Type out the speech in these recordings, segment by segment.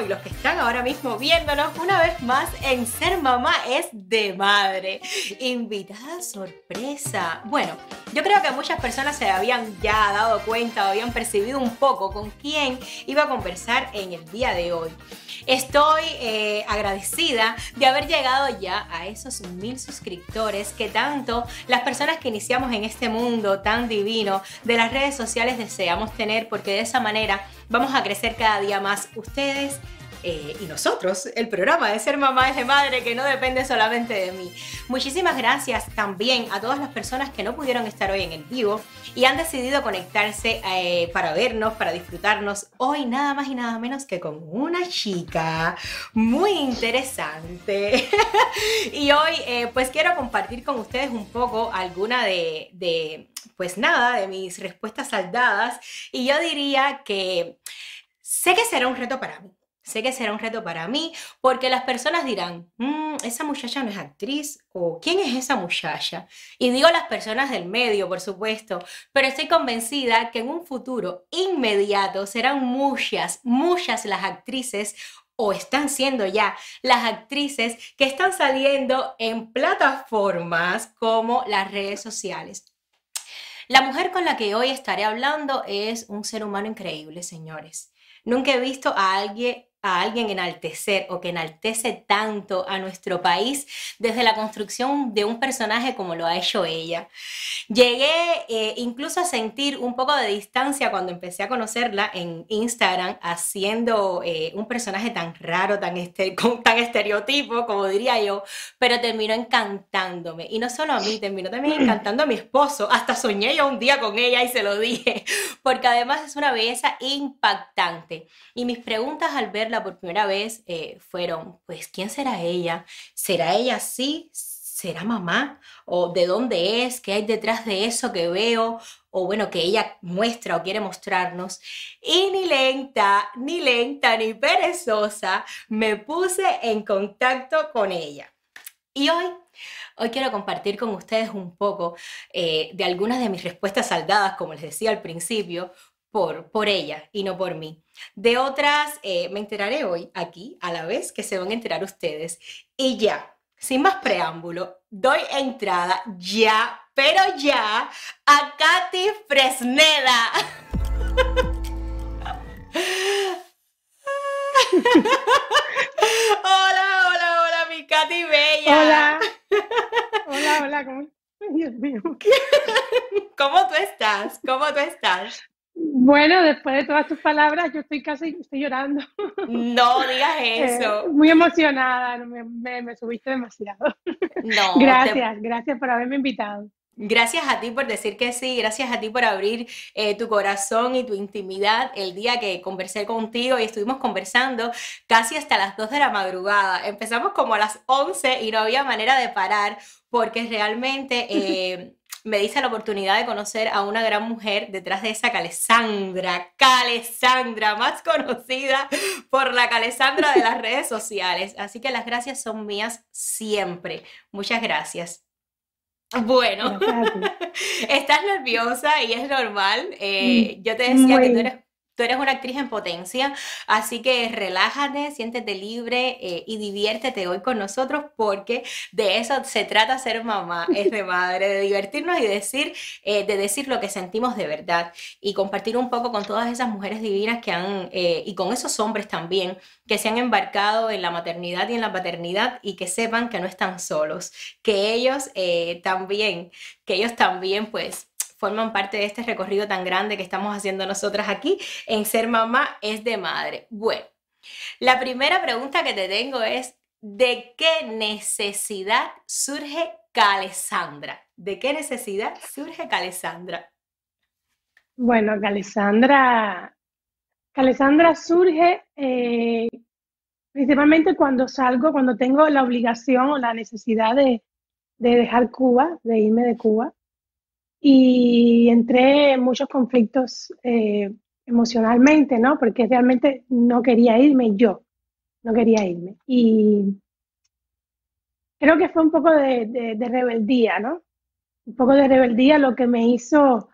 y los que están ahora mismo viéndonos una vez más en Ser Mamá es de Madre. Invitada sorpresa. Bueno, yo creo que muchas personas se habían ya dado cuenta o habían percibido un poco con quién iba a conversar en el día de hoy. Estoy eh, agradecida de haber llegado ya a esos mil suscriptores que tanto las personas que iniciamos en este mundo tan divino de las redes sociales deseamos tener porque de esa manera vamos a crecer cada día más ustedes eh, y nosotros, el programa de Ser Mamá es de Madre, que no depende solamente de mí. Muchísimas gracias también a todas las personas que no pudieron estar hoy en el vivo y han decidido conectarse eh, para vernos, para disfrutarnos hoy nada más y nada menos que con una chica muy interesante. y hoy eh, pues quiero compartir con ustedes un poco alguna de, de, pues nada, de mis respuestas saldadas y yo diría que sé que será un reto para mí Sé que será un reto para mí porque las personas dirán, mm, esa muchacha no es actriz o ¿quién es esa muchacha? Y digo las personas del medio, por supuesto, pero estoy convencida que en un futuro inmediato serán muchas, muchas las actrices o están siendo ya las actrices que están saliendo en plataformas como las redes sociales. La mujer con la que hoy estaré hablando es un ser humano increíble, señores. Nunca he visto a alguien a alguien enaltecer o que enaltece tanto a nuestro país desde la construcción de un personaje como lo ha hecho ella. Llegué eh, incluso a sentir un poco de distancia cuando empecé a conocerla en Instagram haciendo eh, un personaje tan raro, tan, este, tan estereotipo, como diría yo, pero terminó encantándome. Y no solo a mí, terminó también encantando a mi esposo. Hasta soñé yo un día con ella y se lo dije, porque además es una belleza impactante. Y mis preguntas al verla por primera vez eh, fueron, pues, ¿quién será ella? ¿Será ella así? ¿Será mamá? ¿O de dónde es? ¿Qué hay detrás de eso que veo? O bueno, que ella muestra o quiere mostrarnos. Y ni lenta, ni lenta, ni perezosa, me puse en contacto con ella. Y hoy Hoy quiero compartir con ustedes un poco eh, de algunas de mis respuestas saldadas, como les decía al principio, por, por ella y no por mí. De otras eh, me enteraré hoy aquí, a la vez que se van a enterar ustedes. Y ya, sin más preámbulo, doy entrada ya, pero ya, a Katy Fresneda. hola, hola, hola, mi Katy Bella. Hola. Hola, hola, ¿cómo? Dios mío. ¿Cómo tú estás? ¿Cómo tú estás? Bueno, después de todas tus palabras, yo estoy casi estoy llorando. No digas eh, eso. muy emocionada, me, me, subiste demasiado. No. gracias, gracias por haberme invitado. Gracias a ti por decir que sí, gracias a ti por abrir eh, tu corazón y tu intimidad el día que conversé contigo y estuvimos conversando casi hasta las 2 de la madrugada. Empezamos como a las 11 y no había manera de parar porque realmente eh, me dice la oportunidad de conocer a una gran mujer detrás de esa Calesandra, Calesandra, más conocida por la Calesandra de las redes sociales. Así que las gracias son mías siempre. Muchas gracias. Bueno, estás nerviosa y es normal. Eh, yo te decía que tú eres Tú eres una actriz en potencia, así que relájate, siéntete libre eh, y diviértete hoy con nosotros porque de eso se trata ser mamá, es de madre, de divertirnos y decir, eh, de decir lo que sentimos de verdad y compartir un poco con todas esas mujeres divinas que han, eh, y con esos hombres también, que se han embarcado en la maternidad y en la paternidad y que sepan que no están solos, que ellos también, que ellos también pues forman parte de este recorrido tan grande que estamos haciendo nosotras aquí en Ser Mamá es de Madre. Bueno, la primera pregunta que te tengo es, ¿de qué necesidad surge Calesandra? ¿De qué necesidad surge Calesandra? Bueno, Calesandra, surge eh, principalmente cuando salgo, cuando tengo la obligación o la necesidad de, de dejar Cuba, de irme de Cuba y entré en muchos conflictos eh, emocionalmente, ¿no? Porque realmente no quería irme yo, no quería irme. Y creo que fue un poco de, rebeldía, ¿no? Un poco de rebeldía lo que me hizo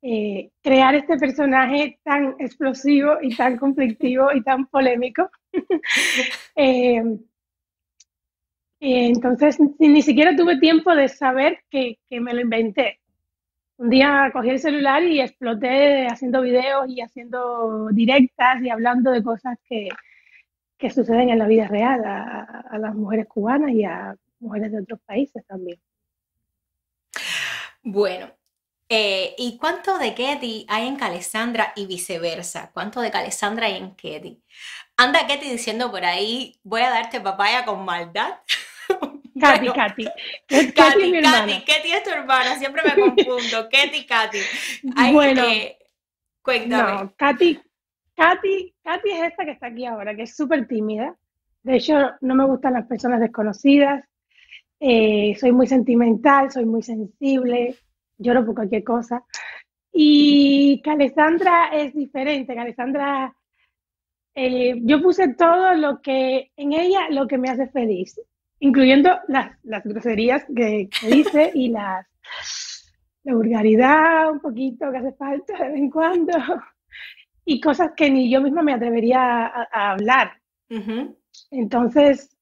eh, crear este personaje tan explosivo y tan conflictivo y tan polémico Eh, entonces, ni siquiera tuve tiempo de saber que, que, me lo inventé. Un día cogí el celular y exploté haciendo videos y haciendo directas y hablando de cosas que, que suceden en la vida real a, a las mujeres cubanas y a mujeres de otros países también. Bueno, eh, ¿y cuánto de Ketty hay en Calesandra y viceversa? ¿Cuánto de Calesandra hay en Ketty? Anda Ketty diciendo por ahí, voy a darte papaya con maldad. Katy, Katy. Katy, Katy, Katy, Ketty es tu hermana, siempre me confundo. Ketty, Katy. bueno, cuéntame. No, Katy, Katy, Katy es esta que está aquí ahora, que es súper tímida. De hecho, no me gustan las personas desconocidas. Eh, soy muy sentimental, soy muy sensible, lloro por cualquier cosa. Y Alessandra es diferente. Alessandra, eh, yo puse todo lo que en ella, lo que me hace feliz, incluyendo las, las groserías que, dice y las, la vulgaridad un poquito que hace falta de vez en cuando y cosas que ni yo misma me atrevería a, hablar. Entonces,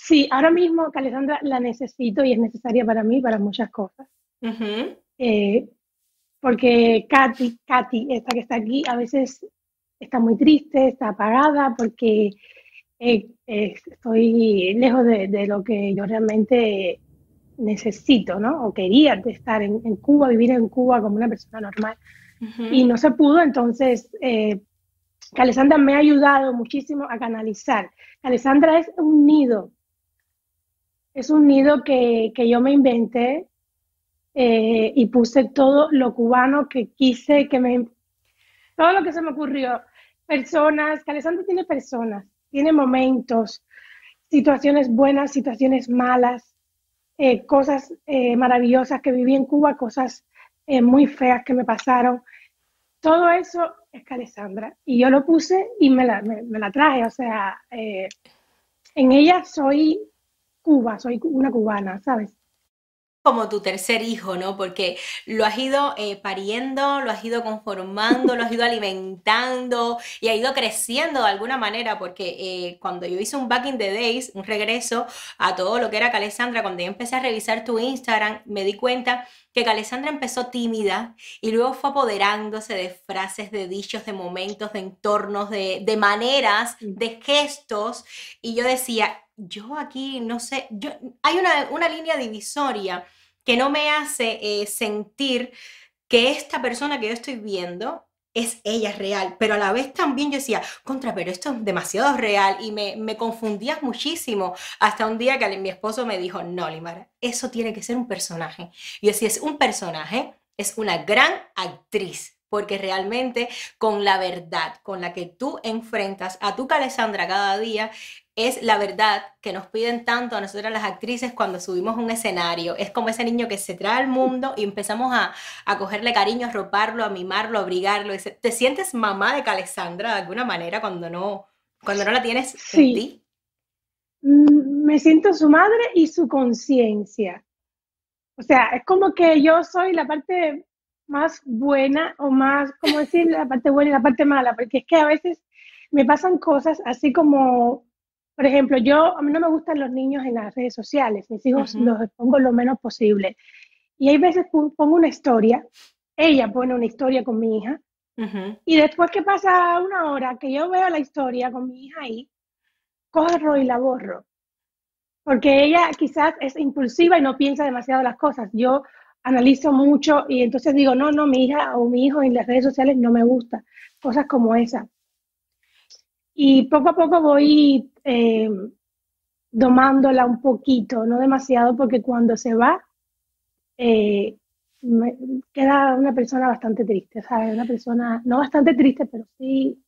Sí, ahora mismo Alessandra la necesito y es necesaria para mí, para muchas cosas. Eh, porque Katy, Katy, esta que está aquí, a veces está muy triste, está apagada, porque eh, eh, estoy lejos de, lo que yo realmente necesito, ¿no? O quería estar en, Cuba, vivir en Cuba como una persona normal. Y no se pudo, entonces Alessandra me ha ayudado muchísimo a canalizar. Alessandra es un nido es un nido que, yo me inventé eh, y puse todo lo cubano que quise, que me... Todo lo que se me ocurrió. Personas, que Alessandro tiene personas, tiene momentos, situaciones buenas, situaciones malas, eh, cosas eh, maravillosas que viví en Cuba, cosas muy feas que me pasaron. Todo eso es Alessandra. Y yo lo puse y me la, me la traje. O sea, en ella soy Cuba, soy una cubana, ¿sabes? Como tu tercer hijo, ¿no? Porque lo has ido eh, pariendo, lo has ido conformando, lo has ido alimentando y ha ido creciendo de alguna manera, porque eh, cuando yo hice un Back in the Days, un regreso a todo lo que era Calesandra, cuando yo empecé a revisar tu Instagram, me di cuenta que Calesandra empezó tímida y luego fue apoderándose de frases, de dichos, de momentos, de entornos, de, de maneras, de gestos, y yo decía, yo aquí no sé, yo, hay una, una línea divisoria que no me hace eh, sentir que esta persona que yo estoy viendo es ella real, pero a la vez también yo decía, contra, pero esto es demasiado real y me, me confundías muchísimo hasta un día que mi esposo me dijo, no, Limara, eso tiene que ser un personaje. Y yo decía, es un personaje, es una gran actriz, porque realmente con la verdad con la que tú enfrentas a tu Alessandra cada día, es la verdad que nos piden tanto a nosotras las actrices cuando subimos un escenario. Es como ese niño que se trae al mundo y empezamos a, cogerle cariño, a roparlo, a mimarlo, a abrigarlo. ¿Te sientes mamá de Calesandra de alguna manera cuando no, cuando no la tienes en ti? Mm, me siento su madre y su conciencia. O sea, es como que yo soy la parte más buena o más, ¿cómo decir? La parte buena y la parte mala, porque es que a veces me pasan cosas así como por ejemplo, yo, a mí no me gustan los niños en las redes sociales, mis hijos los expongo lo menos posible. Y hay veces pongo una historia, ella pone una historia con mi hija, y después que pasa una hora que yo veo la historia con mi hija ahí, corro y la borro. Porque ella quizás es impulsiva y no piensa demasiado las cosas. Yo analizo mucho y entonces digo, no, no, mi hija o mi hijo en las redes sociales no me gusta. Cosas como esa. Y poco a poco voy eh, domándola un poquito, no demasiado, porque cuando se va, eh, queda una persona bastante triste, ¿sabes? Una persona, no bastante triste, pero sí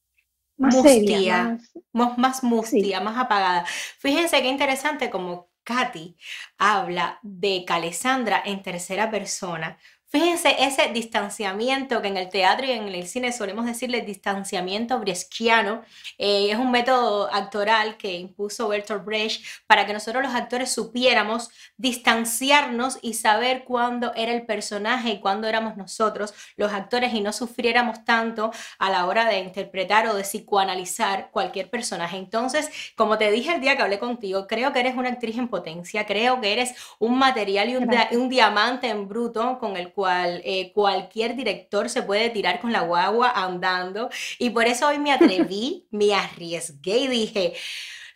más seria. Más, más, mustia, más apagada. Fíjense qué interesante como Katy habla de Calesandra en tercera persona Fíjense ese distanciamiento que en el teatro y en el cine solemos decirle distanciamiento breschiano. Eh, es un método actoral que impuso Bertolt Brecht para que nosotros los actores supiéramos distanciarnos y saber cuándo era el personaje y cuándo éramos nosotros los actores y no sufriéramos tanto a la hora de interpretar o de psicoanalizar cualquier personaje. Entonces, como te dije el día que hablé contigo, creo que eres una actriz en potencia, creo que eres un material y un, un diamante en bruto con el cual eh, cualquier director se puede tirar con la guagua andando. Y por eso hoy me atreví, me arriesgué y dije,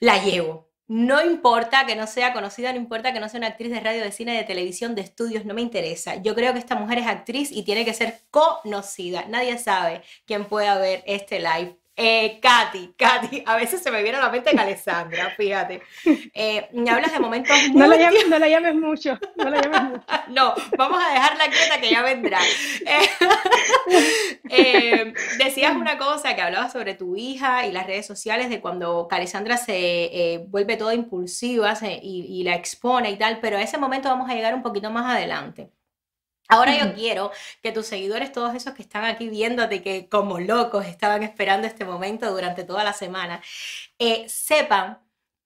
la llevo. No importa que no sea conocida, no importa que no sea una actriz de radio, de cine, de televisión, de estudios, no me interesa. Yo creo que esta mujer es actriz y tiene que ser conocida. Nadie sabe quién pueda ver este live eh, Katy, Katy, a veces se me viene a la mente Alessandra, fíjate. Eh, me hablas de momentos muy... No la, llames, no la llames mucho, no la llames mucho. no, vamos a dejarla quieta que ya vendrá. Eh, eh, decías una cosa que hablabas sobre tu hija y las redes sociales de cuando Alessandra se vuelve toda impulsiva y, y la expone y tal, pero a ese momento vamos a llegar un poquito más adelante. Ahora yo quiero que tus seguidores, todos esos que están aquí viéndote, que como locos estaban esperando este momento durante toda la semana, eh, sepan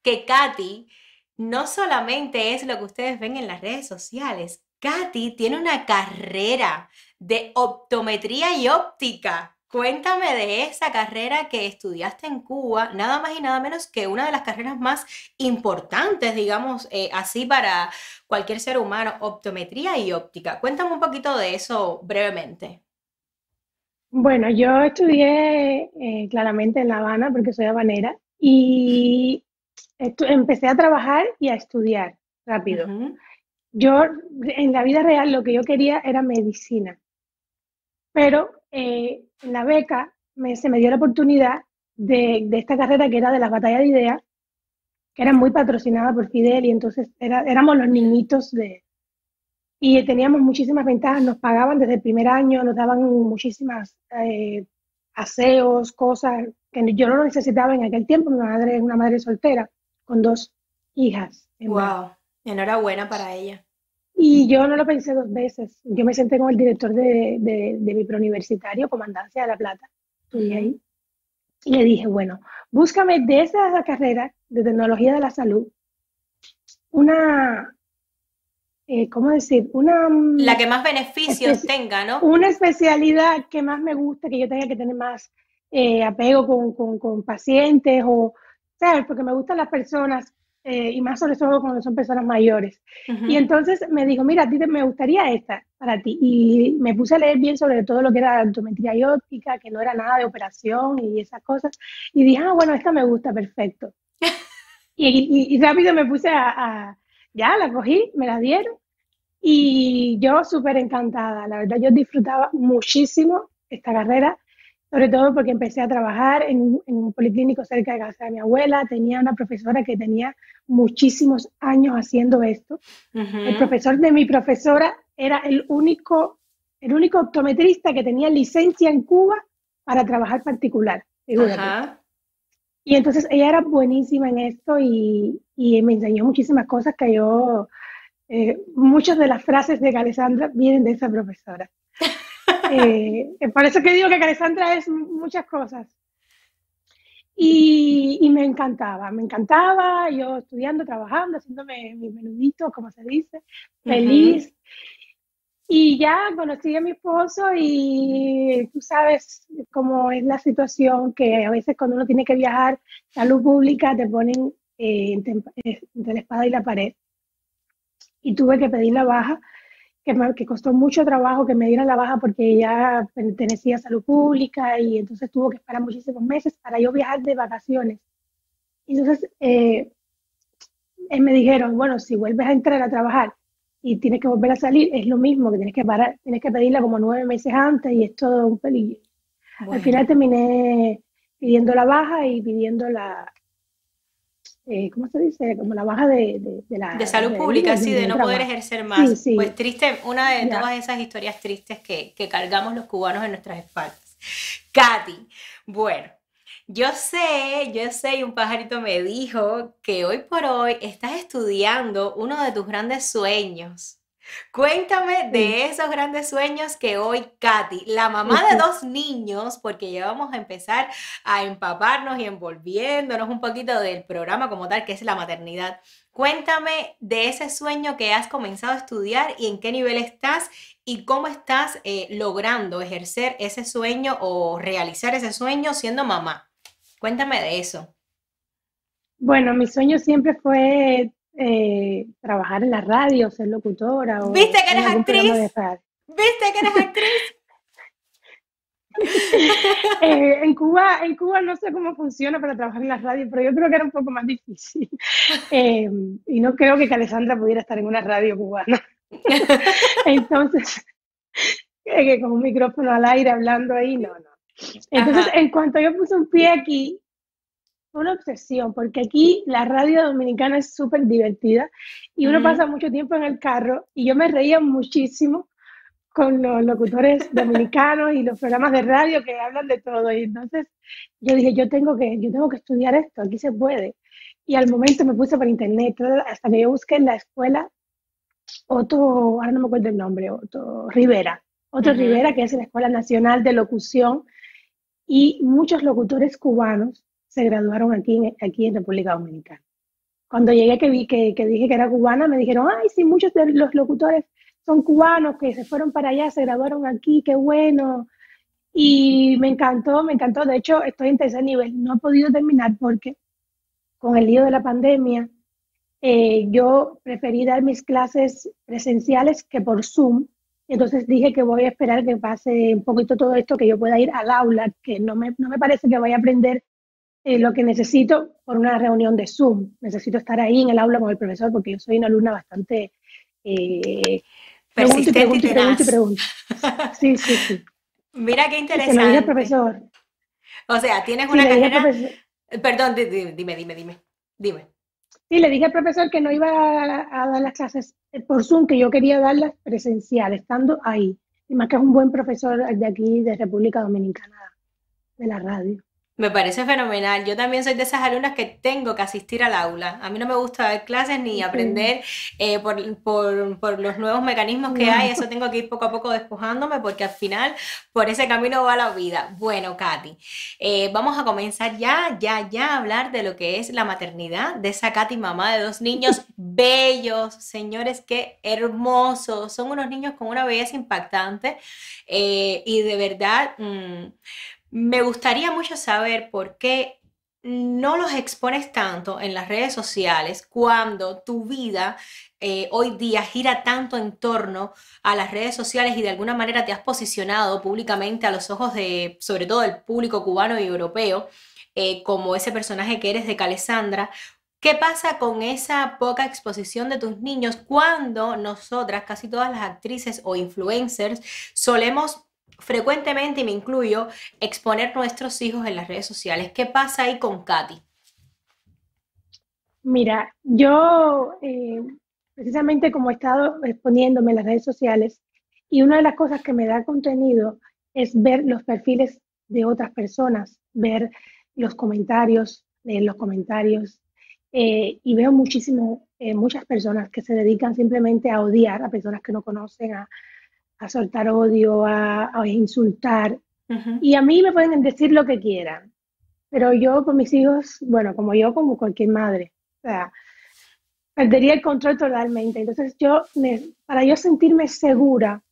que Katy no solamente es lo que ustedes ven en las redes sociales, Katy tiene una carrera de optometría y óptica. Cuéntame de esa carrera que estudiaste en Cuba, nada más y nada menos que una de las carreras más importantes, digamos, eh, así para cualquier ser humano, optometría y óptica. Cuéntame un poquito de eso brevemente. Bueno, yo estudié eh, claramente en La Habana porque soy habanera y empecé a trabajar y a estudiar rápido. Yo en la vida real lo que yo quería era medicina, pero eh, en la beca se me dio la oportunidad de, esta carrera que era de las batallas de ideas, que era muy patrocinada por Fidel y entonces éramos los niñitos de... Y teníamos muchísimas ventajas, nos pagaban desde el primer año, nos daban muchísimas eh, aseos, cosas que yo no necesitaba en aquel tiempo. Mi madre es una madre soltera con dos hijas. ¡Wow! Enhorabuena para ella. Y yo no lo pensé dos veces. Yo me senté con el director de, de, mi preuniversitario, Comandancia de La Plata, estudié ahí, y le dije, bueno, búscame de esa carrera de tecnología de la salud una, eh, ¿cómo decir? Una... Mm, la que más beneficios tenga, ¿no? Una especialidad que más me guste, que yo tenga que tener más eh, apego con, con, con, pacientes o, ¿sabes? Porque me gustan las personas eh, y más sobre todo cuando son personas mayores. Y entonces me dijo, mira, a ti me gustaría esta para ti. Y me puse a leer bien sobre todo lo que era optometría y óptica, que no era nada de operación y esas cosas. Y dije, ah, bueno, esta me gusta, perfecto. y, rápido me puse a, ya, la cogí, me la dieron. Y yo súper encantada, la verdad, yo disfrutaba muchísimo esta carrera sobre todo porque empecé a trabajar en, un policlínico cerca de casa de mi abuela, tenía una profesora que tenía muchísimos años haciendo esto. El profesor de mi profesora era el único, el único optometrista que tenía licencia en Cuba para trabajar particular. Y entonces ella era buenísima en esto y, y me enseñó muchísimas cosas que yo, eh, muchas de las frases de Alessandra vienen de esa profesora. Eh, por eso que digo que Alessandra es muchas cosas. Y, me encantaba, me encantaba, yo estudiando, trabajando, haciéndome mi menudito, como se dice, feliz. Y ya conocí a mi esposo y tú sabes cómo es la situación que a veces cuando uno tiene que viajar, salud pública te ponen eh, entre, entre la espada y la pared. Y tuve que pedir la baja que, costó mucho trabajo que me dieran la baja porque ella pertenecía a salud pública y entonces tuvo que esperar muchísimos meses para yo viajar de vacaciones. entonces eh, eh, me dijeron, bueno, si vuelves a entrar a trabajar y tienes que volver a salir, es lo mismo, que tienes que parar, tienes que pedirla como nueve meses antes y es todo un peligro. Al final terminé pidiendo la baja y pidiendo la, eh, ¿cómo se dice? Como la baja de, la... De salud pública, sí, de, no poder ejercer más. Pues triste, una de todas esas historias tristes que, que cargamos los cubanos en nuestras espaldas. Katy, bueno, yo sé, yo sé, y un pajarito me dijo que hoy por hoy estás estudiando uno de tus grandes sueños. Cuéntame de esos grandes sueños que hoy Katy, la mamá de dos niños, porque ya vamos a empezar a empaparnos y envolviéndonos un poquito del programa como tal, que es la maternidad. Cuéntame de ese sueño que has comenzado a estudiar y en qué nivel estás y cómo estás eh, logrando ejercer ese sueño o realizar ese sueño siendo mamá. Cuéntame de eso. Bueno, mi sueño siempre fue eh, trabajar en la radio, ser locutora. O ¿Viste que eres actriz? ¿Viste que eres actriz? Eh, en Cuba, en Cuba no sé cómo funciona para trabajar en la radio, pero yo creo que era un poco más difícil. Eh, y no creo que Alessandra pudiera estar en una radio cubana. Entonces, con un micrófono al aire hablando ahí, no, no. Entonces, en cuanto yo puse un pie aquí, una obsesión, porque aquí la radio dominicana es súper divertida y uno pasa mucho tiempo en el carro y yo me reía muchísimo con los locutores dominicanos y los programas de radio que hablan de todo. Y entonces yo dije, yo tengo que, yo tengo que estudiar esto, aquí se puede. Y al momento me puse por internet, hasta que yo busqué en la escuela Otto, ahora no me acuerdo el nombre, Otto Rivera, Otto Rivera, que es la Escuela Nacional de Locución, y muchos locutores cubanos se graduaron aquí, aquí en República Dominicana. Cuando llegué que vi que, que dije que era cubana, me dijeron, ay, sí, muchos de los locutores son cubanos que se fueron para allá, se graduaron aquí, qué bueno. Y me encantó, me encantó. De hecho, estoy en tercer nivel. No he podido terminar porque con el lío de la pandemia, eh, yo preferí dar mis clases presenciales que por Zoom. Entonces dije que voy a esperar que pase un poquito todo esto, que yo pueda ir al aula, que no me, no me parece que vaya a aprender eh, lo que necesito por una reunión de Zoom. Necesito estar ahí en el aula con el profesor porque yo soy una alumna bastante... Eh, pregunto y pregunto y pregunto y pregunto. Sí, sí, sí. Mira qué interesante. Se lo al profesor. O sea, tienes una carrera... Perdón, dime, dime, dime, dime. Sí, le dije al profesor que no iba a, dar las clases por Zoom, que yo quería darlas presencial, estando ahí. Y más que es un buen profesor de aquí, de República Dominicana, de la radio. Me parece fenomenal. Yo también soy de esas alumnas que tengo que asistir al aula. A mí no me gusta dar clases ni aprender eh, por, los nuevos mecanismos que hay. Eso tengo que ir poco a poco despojándome porque al final por ese camino va la vida. Bueno, Katy, eh, vamos a comenzar ya, ya, ya a hablar de lo que es la maternidad de esa Katy, mamá de dos niños bellos. Señores, qué hermosos. Son unos niños con una belleza impactante eh, y de verdad... Mm, me gustaría mucho saber por qué no los expones tanto en las redes sociales cuando tu vida eh, hoy día gira tanto en torno a las redes sociales y de alguna manera te has posicionado públicamente a los ojos de, sobre todo del público cubano y europeo, eh, como ese personaje que eres de Calesandra. ¿Qué pasa con esa poca exposición de tus niños cuando nosotras, casi todas las actrices o influencers, solemos frecuentemente, y me incluyo, exponer nuestros hijos en las redes sociales. ¿Qué pasa ahí con Katy? Mira, yo eh, precisamente como he estado exponiéndome en las redes sociales, y una de las cosas que me da contenido es ver los perfiles de otras personas, ver los comentarios, leer los comentarios, eh, y veo muchísimo, eh, muchas personas que se dedican simplemente a odiar a personas que no conocen, a, a soltar odio, a, insultar. Y a mí me pueden decir lo que quieran, pero yo con mis hijos, bueno, como yo, como cualquier madre, o sea, perdería el control totalmente. Entonces yo, para yo sentirme segura,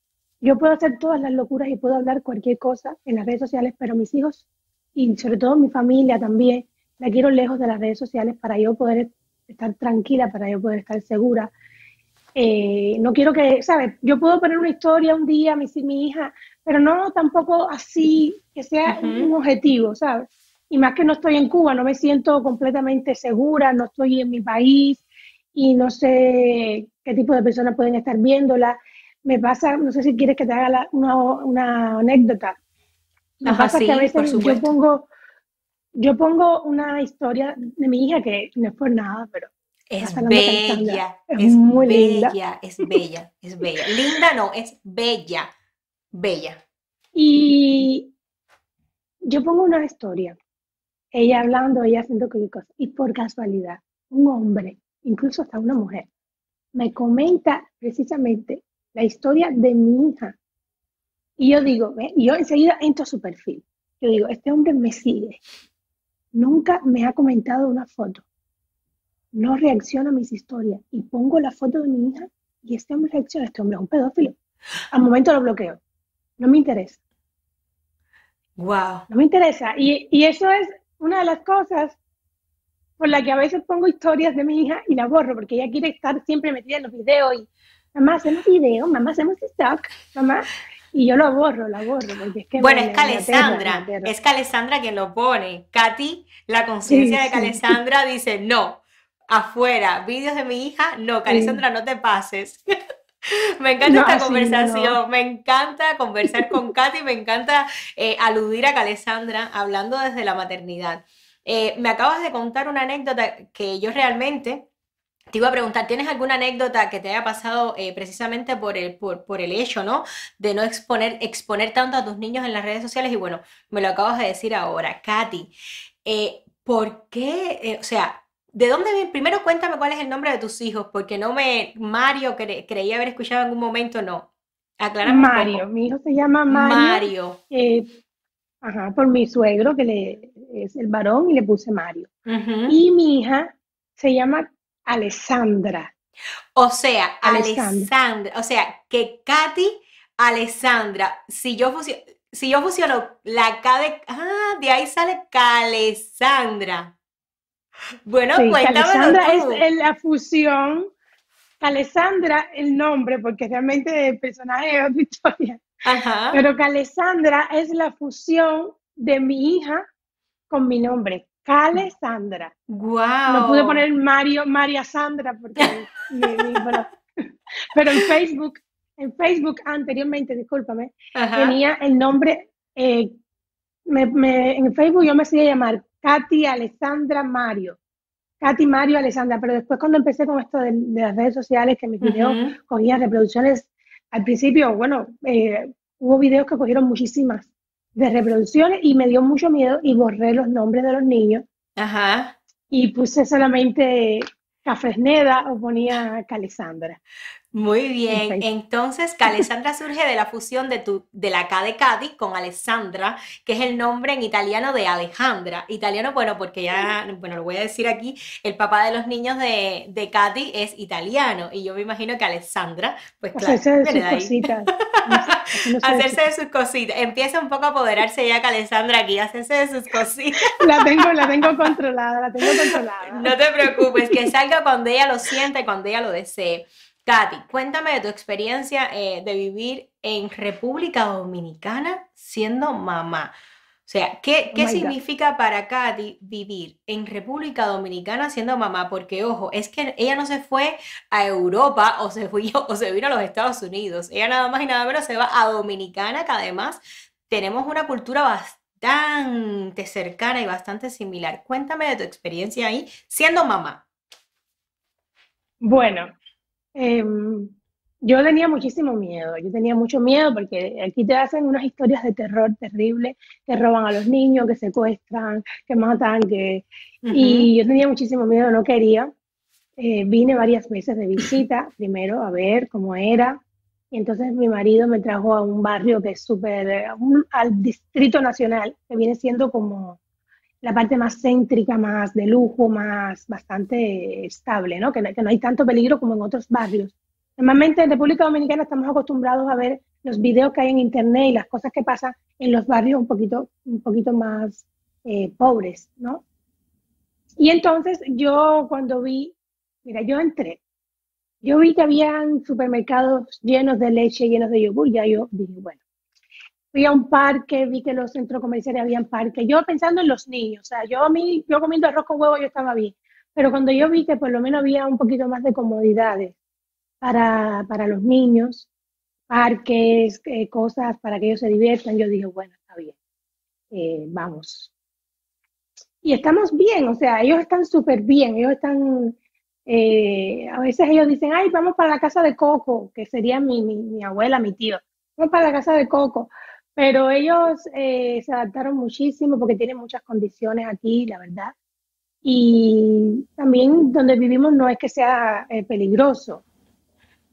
yo puedo hacer todas las locuras y puedo hablar cualquier cosa en las redes sociales, pero mis hijos y sobre todo mi familia también, la quiero lejos de las redes sociales para yo poder estar tranquila, para yo poder estar segura, eh, no quiero que, ¿sabes? Yo puedo poner una historia un día, mi, mi hija, pero no tampoco así, que sea un objetivo, ¿sabes? Y más que no estoy en Cuba, no me siento completamente segura, no estoy en mi país y no sé qué tipo de personas pueden estar viéndola. Me pasa, no sé si quieres que te haga una, anécdota. Me pasa que a veces yo pongo, yo pongo una historia de mi hija que no es por nada, pero es bella, es, muy bella, es bella, es bella. Linda no, es bella, bella. Y yo pongo una historia, ella hablando, ella haciendo cualquier cosa, y por casualidad, un hombre, incluso hasta una mujer, me comenta precisamente la historia de mi hija. Y yo digo, y yo enseguida entro a su perfil. Yo digo, este hombre me sigue. Nunca me ha comentado una foto. No reacciona a mis historias. Y pongo la foto de mi hija y este hombre reacciona. Este hombre es un pedófilo. Al momento lo bloqueo. No me interesa. Wow. No me interesa. Y, y eso es una de las cosas por la que a veces pongo historias de mi hija y la borro, porque ella quiere estar siempre metida en los videos y mamá hacemos videos, mamá hacemos TikTok, mamá. Y yo lo borro, la borro. Porque es que bueno, es Calesandra, es Calesandra quien lo pone. Katy, la conciencia de Calesandra dice, no, afuera, vídeos de mi hija, no, Calesandra, no te pases. Me encanta esta conversación, me encanta conversar con Katy, me encanta eh, aludir a Calesandra hablando desde la maternidad. Eh, me acabas de contar una anécdota que yo realmente te iba a preguntar, ¿tienes alguna anécdota que te haya pasado eh, precisamente por el, por, el hecho, ¿no? De no exponer, exponer tanto a tus niños en las redes sociales. Y bueno, me lo acabas de decir ahora. Katy, ¿por qué? o sea, ¿De dónde viene? Primero cuéntame cuál es el nombre de tus hijos, porque no me. Mario, creía haber escuchado en algún momento, no. Aclárame Mario, mi hijo se llama Mario. Mario. Eh, ajá, por mi suegro, que le, es el varón, y le puse Mario. Y mi hija se llama Alessandra. O sea, Alessandra. O sea, que Katy, Alessandra. Si yo fusiono, si yo fusiono la K de. Ah, de ahí sale Calesandra. Bueno, sí, Alessandra es la fusión. Alessandra, el nombre, porque realmente el personaje es otra historia. Pero Calesandra es la fusión de mi hija con mi nombre, Calesandra. Wow. No pude poner Mario, María Sandra, porque pero, en Facebook, en Facebook anteriormente, discúlpame, tenía el nombre, eh, en Facebook yo me hacía llamar Katy, Alessandra, Mario. Katy, Mario, Alessandra. Pero después cuando empecé con esto de, las redes sociales, que mis videos cogían reproducciones, al principio, bueno, eh, hubo videos que cogieron muchísimas de reproducciones y me dio mucho miedo y borré los nombres de los niños. Ajá. Y puse solamente Cafresneda o ponía Calesandra. Muy bien, entonces Calesandra surge de la fusión de, tu, de la K de Katy con Alessandra, que es el nombre en italiano de Alejandra. Italiano, bueno, porque ya, bueno, lo voy a decir aquí, el papá de los niños de, de Katy es italiano y yo me imagino que Alessandra, pues claro, hacerse de sus cositas. hacerse de sus cositas. Empieza un poco a apoderarse ya Calesandra aquí, hacerse de sus cositas. La tengo, la tengo controlada, la tengo controlada. No te preocupes, que salga cuando ella lo sienta y cuando ella lo desee. Katy, cuéntame de tu experiencia eh, de vivir en República Dominicana siendo mamá. O sea, ¿qué, oh significa para Katy vivir en República Dominicana siendo mamá? Porque, ojo, es que ella no se fue a Europa o se, fue, o se vino a los Estados Unidos. Ella nada más y nada menos se va a Dominicana, que además tenemos una cultura bastante cercana y bastante similar. Cuéntame de tu experiencia ahí siendo mamá. Bueno, Em, yo tenía muchísimo miedo, yo tenía mucho miedo porque aquí te hacen unas historias de terror terrible, que roban a los niños, que secuestran, que matan, que... Y yo tenía muchísimo miedo, no quería. Eh, vine varias veces de visita, primero a ver cómo era, y entonces mi marido me trajo a un barrio que es súper, al Distrito Nacional, que viene siendo como la parte más céntrica, más de lujo, más bastante estable, ¿no? Que, no hay tanto peligro como en otros barrios. Normalmente en República Dominicana estamos acostumbrados a ver los videos que hay en internet y las cosas que pasan en los barrios un poquito, un poquito más eh, pobres, ¿no? Y entonces yo cuando vi, mira, yo entré, yo vi que habían supermercados llenos de leche, llenos de yogur, ya yo dije, bueno, fui a un parque, vi que los centros comerciales habían parques. Yo pensando en los niños, o sea, yo a mí, yo comiendo arroz con huevo, yo estaba bien. Pero cuando yo vi que por lo menos había un poquito más de comodidades para, para los niños, parques, eh, cosas para que ellos se diviertan, yo dije, bueno, está bien, eh, vamos. Y estamos bien, o sea, ellos están súper bien, ellos están, eh, a veces ellos dicen, ay, vamos para la casa de Coco, que sería mi, mi, mi abuela, mi tío, vamos para la casa de Coco. Pero ellos eh, se adaptaron muchísimo porque tienen muchas condiciones aquí, la verdad. Y también donde vivimos no es que sea eh, peligroso.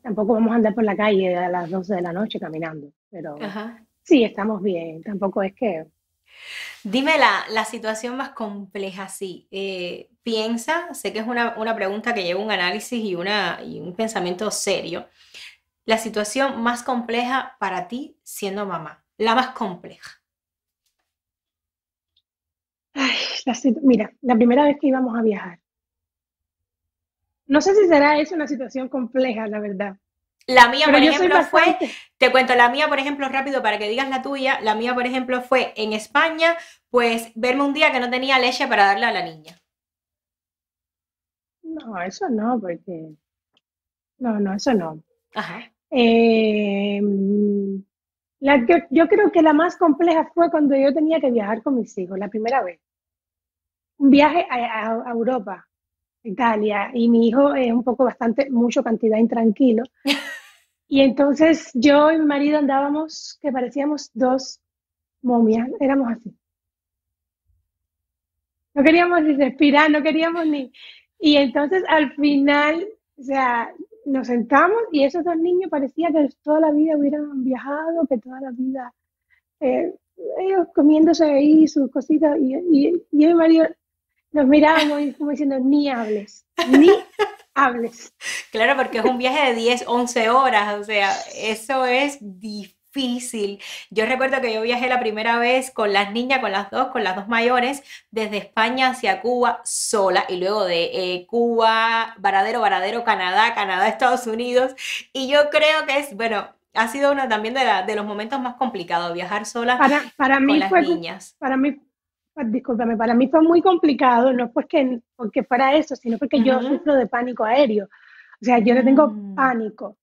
tampoco vamos a andar por la calle a las 12 de la noche caminando, pero sí, estamos bien, tampoco es que... Dime la, la situación más compleja, sí. Eh, piensa, sé que es una, una, pregunta que lleva un análisis y, una, y un pensamiento serio. La situación más compleja para ti siendo mamá, la más compleja. Ay, mira, la primera vez que íbamos a viajar, no sé si será eso una situación compleja, la verdad. La mía, por ejemplo, fue, te cuento, la mía, por ejemplo, rápido para que digas la tuya, la mía, por ejemplo, fue en España, pues verme un día que no tenía leche para darle a la niña. No, eso no, porque... No, no, eso no. Ajá. Em, la yo creo que la más compleja fue cuando yo tenía que viajar con mis hijos, la primera vez. Un viaje a Europa. Italia, y mi hijo es un poco bastante, mucho cantidad intranquilo. Y entonces yo y mi marido andábamos que parecíamos dos momias, éramos así. No queríamos ni respirar, no queríamos ni... Y entonces al final, o sea, nos sentamos y esos dos niños parecía que toda la vida hubieran viajado, que toda la vida, eh, ellos comiéndose ahí sus cositas, y, y, y yo y mi marido nos mirábamos como diciendo, ni hables, ni hables. Claro, porque es un viaje de 10, 11 horas, o sea, eso es difícil. Yo recuerdo que yo viajé la primera vez con las niñas, con las dos, con las dos mayores, desde España hacia Cuba sola y luego de eh, Cuba, Varadero, Varadero, Canadá, Canadá, Estados Unidos. Y yo creo que es, bueno, ha sido uno también de, de los momentos más complicados, viajar sola para, para con mí las fue, niñas. Para mí pues, discúlpame, para mí fue muy complicado, no porque, porque fuera eso, sino porque yo sufro de pánico aéreo. O sea, yo le tengo mm. pánico.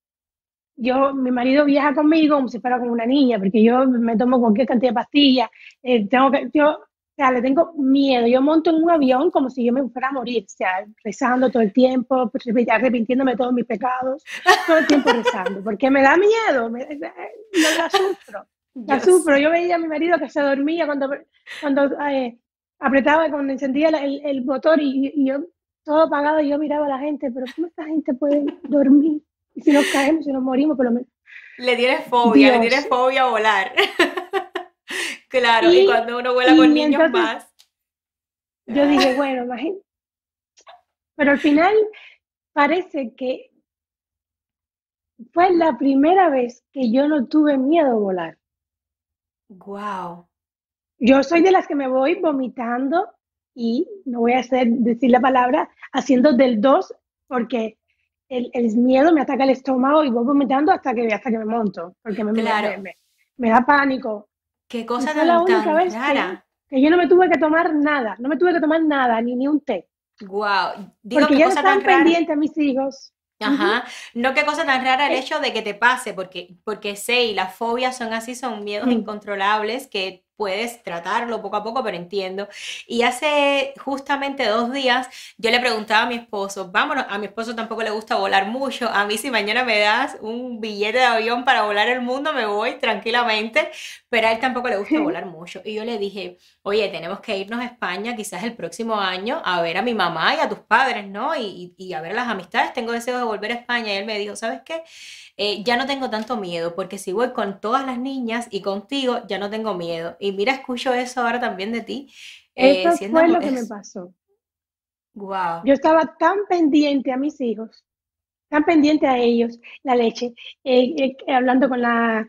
Yo, mi marido viaja conmigo como si fuera como una niña, porque yo me tomo cualquier cantidad de pastillas. Eh, tengo que, yo, o sea, le tengo miedo. Yo monto en un avión como si yo me fuera a morir, o sea, rezando todo el tiempo, arrepintiéndome de todos mis pecados, todo el tiempo rezando, porque me da miedo, me, no la sufro. La sufro. Yo veía a mi marido que se dormía cuando, cuando eh, apretaba, cuando encendía el, el motor y, y, yo todo apagado y yo miraba a la gente, pero ¿cómo esta gente puede dormir? Y si nos caemos, si nos morimos, por lo menos. Le tienes fobia, le tienes fobia a volar. claro, y, cuando uno vuela con niños más. Yo dije, bueno, imagínate. Pero al final parece que fue la primera vez que yo no tuve miedo a volar. Wow. Yo soy de las que me voy vomitando y no voy a hacer, decir la palabra, haciendo del 2 porque el, el, miedo me ataca el estómago y voy vomitando hasta que, hasta que me monto, porque me, me, da pánico. Qué cosa tan, la única vez Que, yo no me tuve que tomar nada, no me tuve que tomar nada, ni, ni un té. Wow. Digo, porque ya están pendientes a mis hijos. Ajá, no qué cosa tan rara el eh hecho de que te pase, porque, porque sé, y las fobias son así, son miedos mm. incontrolables que puedes tratarlo poco a poco, pero entiendo. Y hace justamente dos días yo le preguntaba a mi esposo, vámonos, a mi esposo tampoco le gusta volar mucho, a mí si mañana me das un billete de avión para volar el mundo, me voy tranquilamente, pero a él tampoco le gusta volar mucho. Y yo le dije, oye, tenemos que irnos a España quizás el próximo año a ver a mi mamá y a tus padres, ¿no? Y, y a ver las amistades, tengo deseo de volver a España. Y él me dijo, ¿sabes qué? Eh, ya no tengo tanto miedo, porque si voy con todas las niñas y contigo, ya no tengo miedo. Y mira, escucho eso ahora también de ti. Eh, eso fue lo que me pasó. Wow. Yo estaba tan pendiente a mis hijos, tan pendiente a ellos, la leche, eh, hablando con la,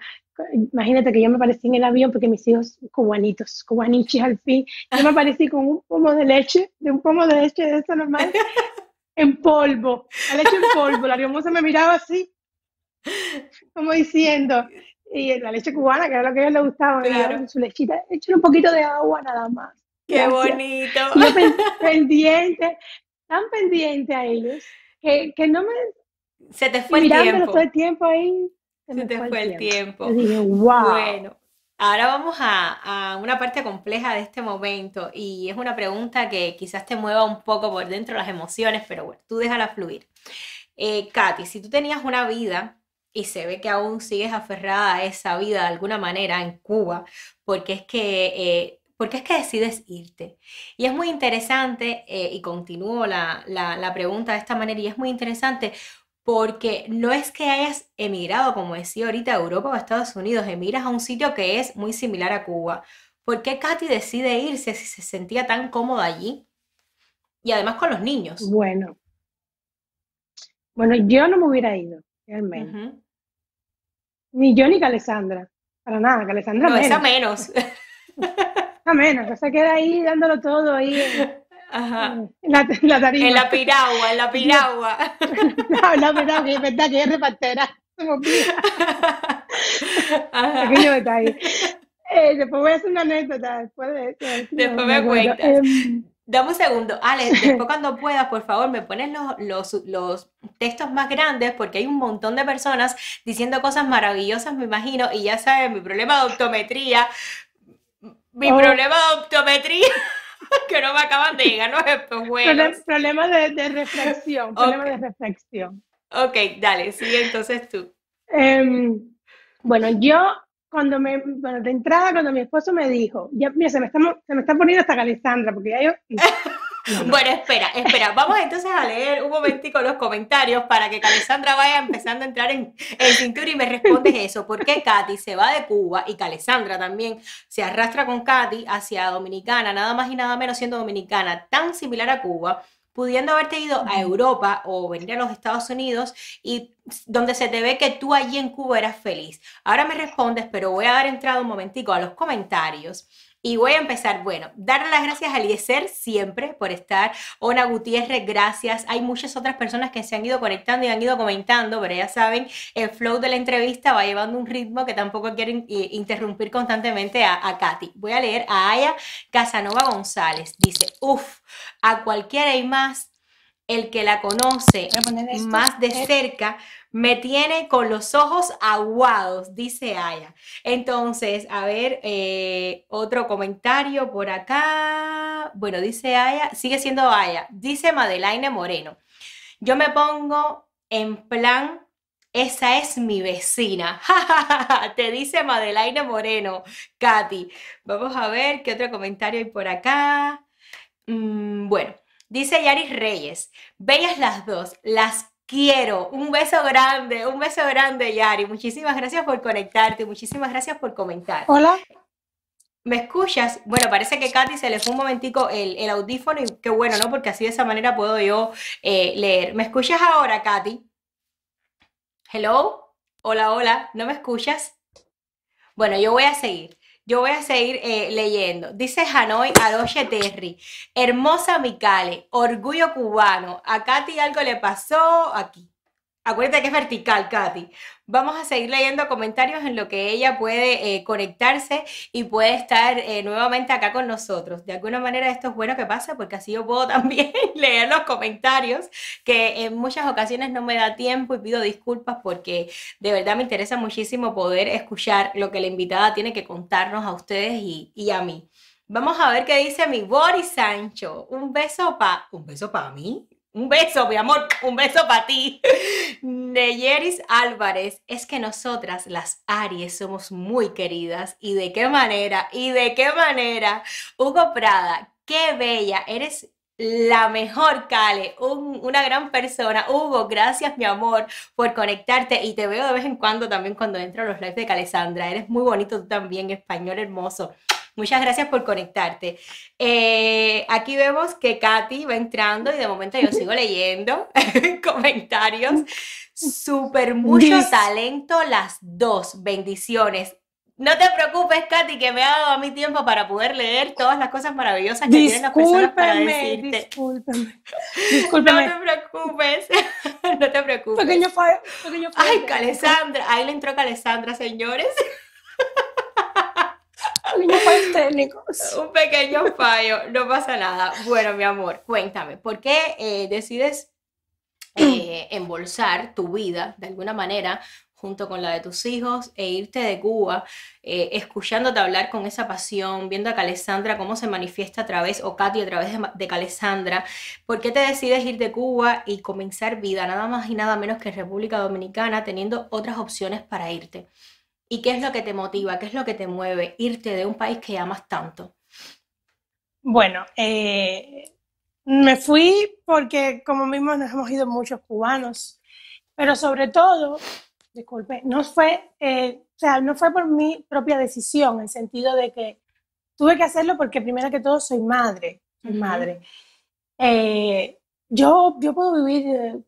imagínate que yo me aparecí en el avión porque mis hijos cubanitos, cubanichis al fin, yo me aparecí con un pomo de leche, de un pomo de leche de eso normal, en polvo, la leche en polvo, la hermosa me miraba así, como diciendo, y la leche cubana, que era lo que a ellos les gustaba, claro. su lechita, échale un poquito de agua nada más. Qué bonito. yo pendiente, tan pendiente a ellos, que, que no me... Se te fue el tiempo. todo el tiempo ahí. Se, te fue el tiempo. dije, wow. Bueno, ahora vamos a, a, una parte compleja de este momento y es una pregunta que quizás te mueva un poco por dentro las emociones, pero bueno, tú déjala fluir. Eh, Katy, si tú tenías una vida y se ve que aún sigues aferrada a esa vida de alguna manera en Cuba, porque es que, eh, porque es que decides irte. Y es muy interesante, eh, y continúo la, la, la, pregunta de esta manera, y es muy interesante porque no es que hayas emigrado, como decía ahorita, a Europa o a Estados Unidos, emigras a un sitio que es muy similar a Cuba. ¿Por qué Katy decide irse si se sentía tan cómoda allí? Y además con los niños. Bueno, bueno, yo no me hubiera ido, realmente. Ni yo ni Alessandra, para nada, Alessandra no, menos. esa menos. a menos, se queda ahí dándolo todo ahí. Ajá. En la, en la tarima. En la piragua, en la piragua. no, en la piragua, que es verdad que es repartera. Se me olvida. Ajá. Pequeño detalle. Eh, después voy a hacer una anécdota. Después, de, de- Después no me acuerdo. cuentas. Em, Dame un segundo, Alex, después cuando puedas, por favor, me pones los, los, los textos más grandes porque hay un montón de personas diciendo cosas maravillosas, me imagino, y ya saben, mi problema de optometría, mi Oh. problema de optometría, que no me acaban de llegar los espejuelos. Problema de, de reflexión, problema de reflexión. Ok, dale, sigue entonces tú. Em, bueno, yo cuando me, bueno, de entrada, cuando mi esposo me dijo, ya, mira, se me está, se me está poniendo hasta Alessandra, porque ya yo, no, no. Bueno, espera, espera, vamos entonces a leer un momentico los comentarios para que Calesandra vaya empezando a entrar en, en cintura y me respondes eso. ¿Por qué Katy se va de Cuba y Calesandra también se arrastra con Katy hacia Dominicana, nada más y nada menos siendo dominicana, tan similar a Cuba, pudiendo haberte ido a Europa o venir a los Estados Unidos y donde se te ve que tú allí en Cuba eras feliz? Ahora me respondes, pero voy a dar entrada un momentico a los comentarios. Y voy a empezar, bueno, darle las gracias a Eliezer siempre por estar. Ona Gutiérrez, gracias. Hay muchas otras personas que se han ido conectando y han ido comentando, pero ya saben, el flow de la entrevista va llevando un ritmo que tampoco quieren eh, interrumpir constantemente a, a Katy. Voy a leer a Aya Casanova González. Dice, uff, a cualquiera y más, el que la conoce más de Eh, cerca me tiene con los ojos aguados, dice Aya. Entonces, a ver, eh, otro comentario por acá. Bueno, dice Aya, sigue siendo Aya. Dice Madelaine Moreno. Yo me pongo en plan, esa es mi vecina. Te dice Madelaine Moreno, Katy. Vamos a ver qué otro comentario hay por acá. Mm, bueno, dice Yaris Reyes. Bellas las dos, las quiero. Un beso grande, un beso grande, Yari. Muchísimas gracias por conectarte, muchísimas gracias por comentar. Hola, ¿Me escuchas? Bueno, parece que Katy se le fue un momentico el, el audífono y qué bueno, ¿no? Porque así de esa manera puedo yo eh, leer. ¿Me escuchas ahora, Katy? Hello? Hola, hola. ¿No me escuchas? Bueno, yo voy a seguir. Yo voy a seguir eh, leyendo. Dice Hanoi Aroche Terry. Hermosa Micale. Orgullo cubano. A Katy algo le pasó aquí. Acuérdate que es vertical, Katy. Vamos a seguir leyendo comentarios en lo que ella puede eh, conectarse y puede estar eh, nuevamente acá con nosotros. De alguna manera esto es bueno que pase porque así yo puedo también leer los comentarios, que en muchas ocasiones no me da tiempo y pido disculpas porque de verdad me interesa muchísimo poder escuchar lo que la invitada tiene que contarnos a ustedes y, a mí. Vamos a ver qué dice mi Boris Sancho. Un beso para... ¿Un beso para mí? Un beso, mi amor, un beso para ti. Neyeris Álvarez, es que nosotras, las Aries, somos muy queridas. ¿Y de qué manera? ¿Y de qué manera? Hugo Prada, qué bella, eres la mejor, Cale, un- una gran persona. Hugo, gracias, mi amor, por conectarte. Y te veo de vez en cuando también cuando entro a los lives de Calesandra. Eres muy bonito tú también, español hermoso. Muchas gracias por conectarte. Eh, aquí vemos que Katy va entrando y de momento yo sigo leyendo comentarios. Súper mucho talento las dos. Bendiciones. No te preocupes, Katy, que me ha dado a mi tiempo para poder leer todas las cosas maravillosas que tienen las personas para decirte. discúlpeme, No discúlpeme. te preocupes, no te preocupes. Pequeño fallo, pequeño fallo. Ay, Calesandra, ahí le entró Calesandra, señores. Un pequeño fallo, no pasa nada. Bueno, mi amor, cuéntame, ¿por qué eh, decides eh, embolsar tu vida de alguna manera junto con la de tus hijos e irte de Cuba, eh, escuchándote hablar con esa pasión, viendo a Calesandra cómo se manifiesta a través, o Katy a través de, de Calesandra? ¿Por qué te decides ir de Cuba y comenzar vida nada más y nada menos que en República Dominicana, teniendo otras opciones para irte? ¿Y qué es lo que te motiva? ¿Qué es lo que te mueve irte de un país que amas tanto? Bueno, eh, me fui porque como mismo nos hemos ido muchos cubanos Pero sobre todo, disculpe, no fue, eh, o sea, no fue por mi propia decisión, en el sentido de que tuve que hacerlo porque primero que todo soy madre, soy madre. Eh, yo, yo puedo vivir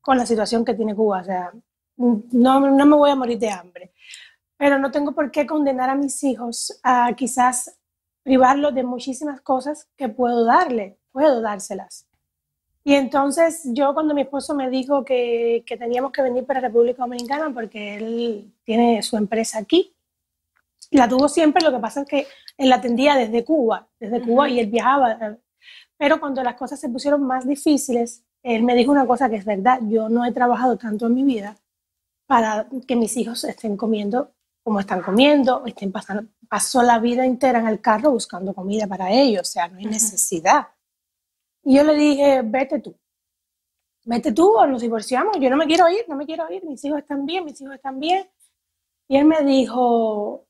con la situación que tiene Cuba, o sea, no, no me voy a morir de hambre, pero no tengo por qué condenar a mis hijos a quizás privarlos de muchísimas cosas que puedo darle, puedo dárselas. Y entonces yo cuando mi esposo me dijo que, que teníamos que venir para República Dominicana porque él tiene su empresa aquí, la tuvo siempre, lo que pasa es que él la atendía desde Cuba, desde Cuba y él viajaba. Pero cuando las cosas se pusieron más difíciles, él me dijo una cosa que es verdad, yo no he trabajado tanto en mi vida para que mis hijos estén comiendo como están comiendo, estén pasando, pasó la vida entera en el carro buscando comida para ellos, o sea, no hay necesidad. Y yo le dije, vete tú. Vete tú o nos divorciamos. Yo no me quiero ir, no me quiero ir. Mis hijos están bien, mis hijos están bien. Y él me dijo,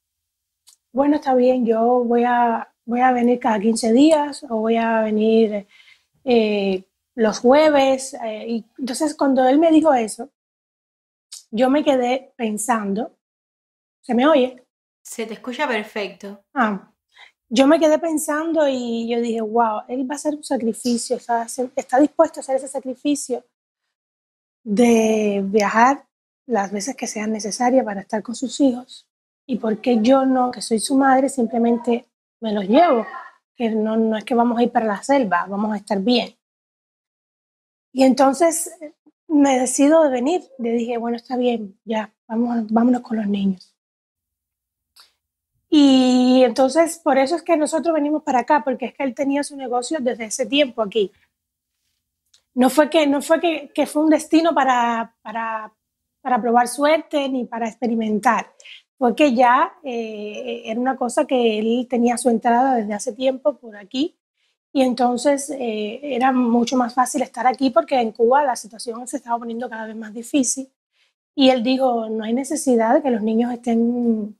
bueno, está bien, yo voy a, voy a venir cada 15 días o voy a venir eh, los jueves. Eh, y entonces cuando él me dijo eso, yo me quedé pensando, ¿se me oye? Se te escucha perfecto. Ah, yo me quedé pensando y yo dije, wow, él va a hacer un sacrificio, está, está dispuesto a hacer ese sacrificio de viajar las veces que sean necesarias para estar con sus hijos. ¿Y por qué yo no, que soy su madre, simplemente me los llevo? Que no, no es que vamos a ir para la selva, vamos a estar bien. Y entonces me decido de venir. Le dije, bueno, está bien, ya, vamos, vámonos con los niños. Y entonces, por eso es que nosotros venimos para acá, porque es que él tenía su negocio desde ese tiempo aquí. No fue que, no fue que, que fue un destino para, para, para, probar suerte ni para experimentar. Fue que ya eh, era una cosa que él tenía su entrada desde hace tiempo por aquí. Y entonces eh, era mucho más fácil estar aquí porque en Cuba la situación se estaba poniendo cada vez más difícil. Y él dijo, no hay necesidad de que los niños estén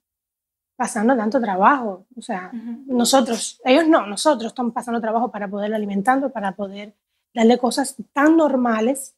pasando tanto trabajo. O sea, nosotros, ellos no, nosotros estamos pasando trabajo para poder alimentando, para poder darle cosas tan normales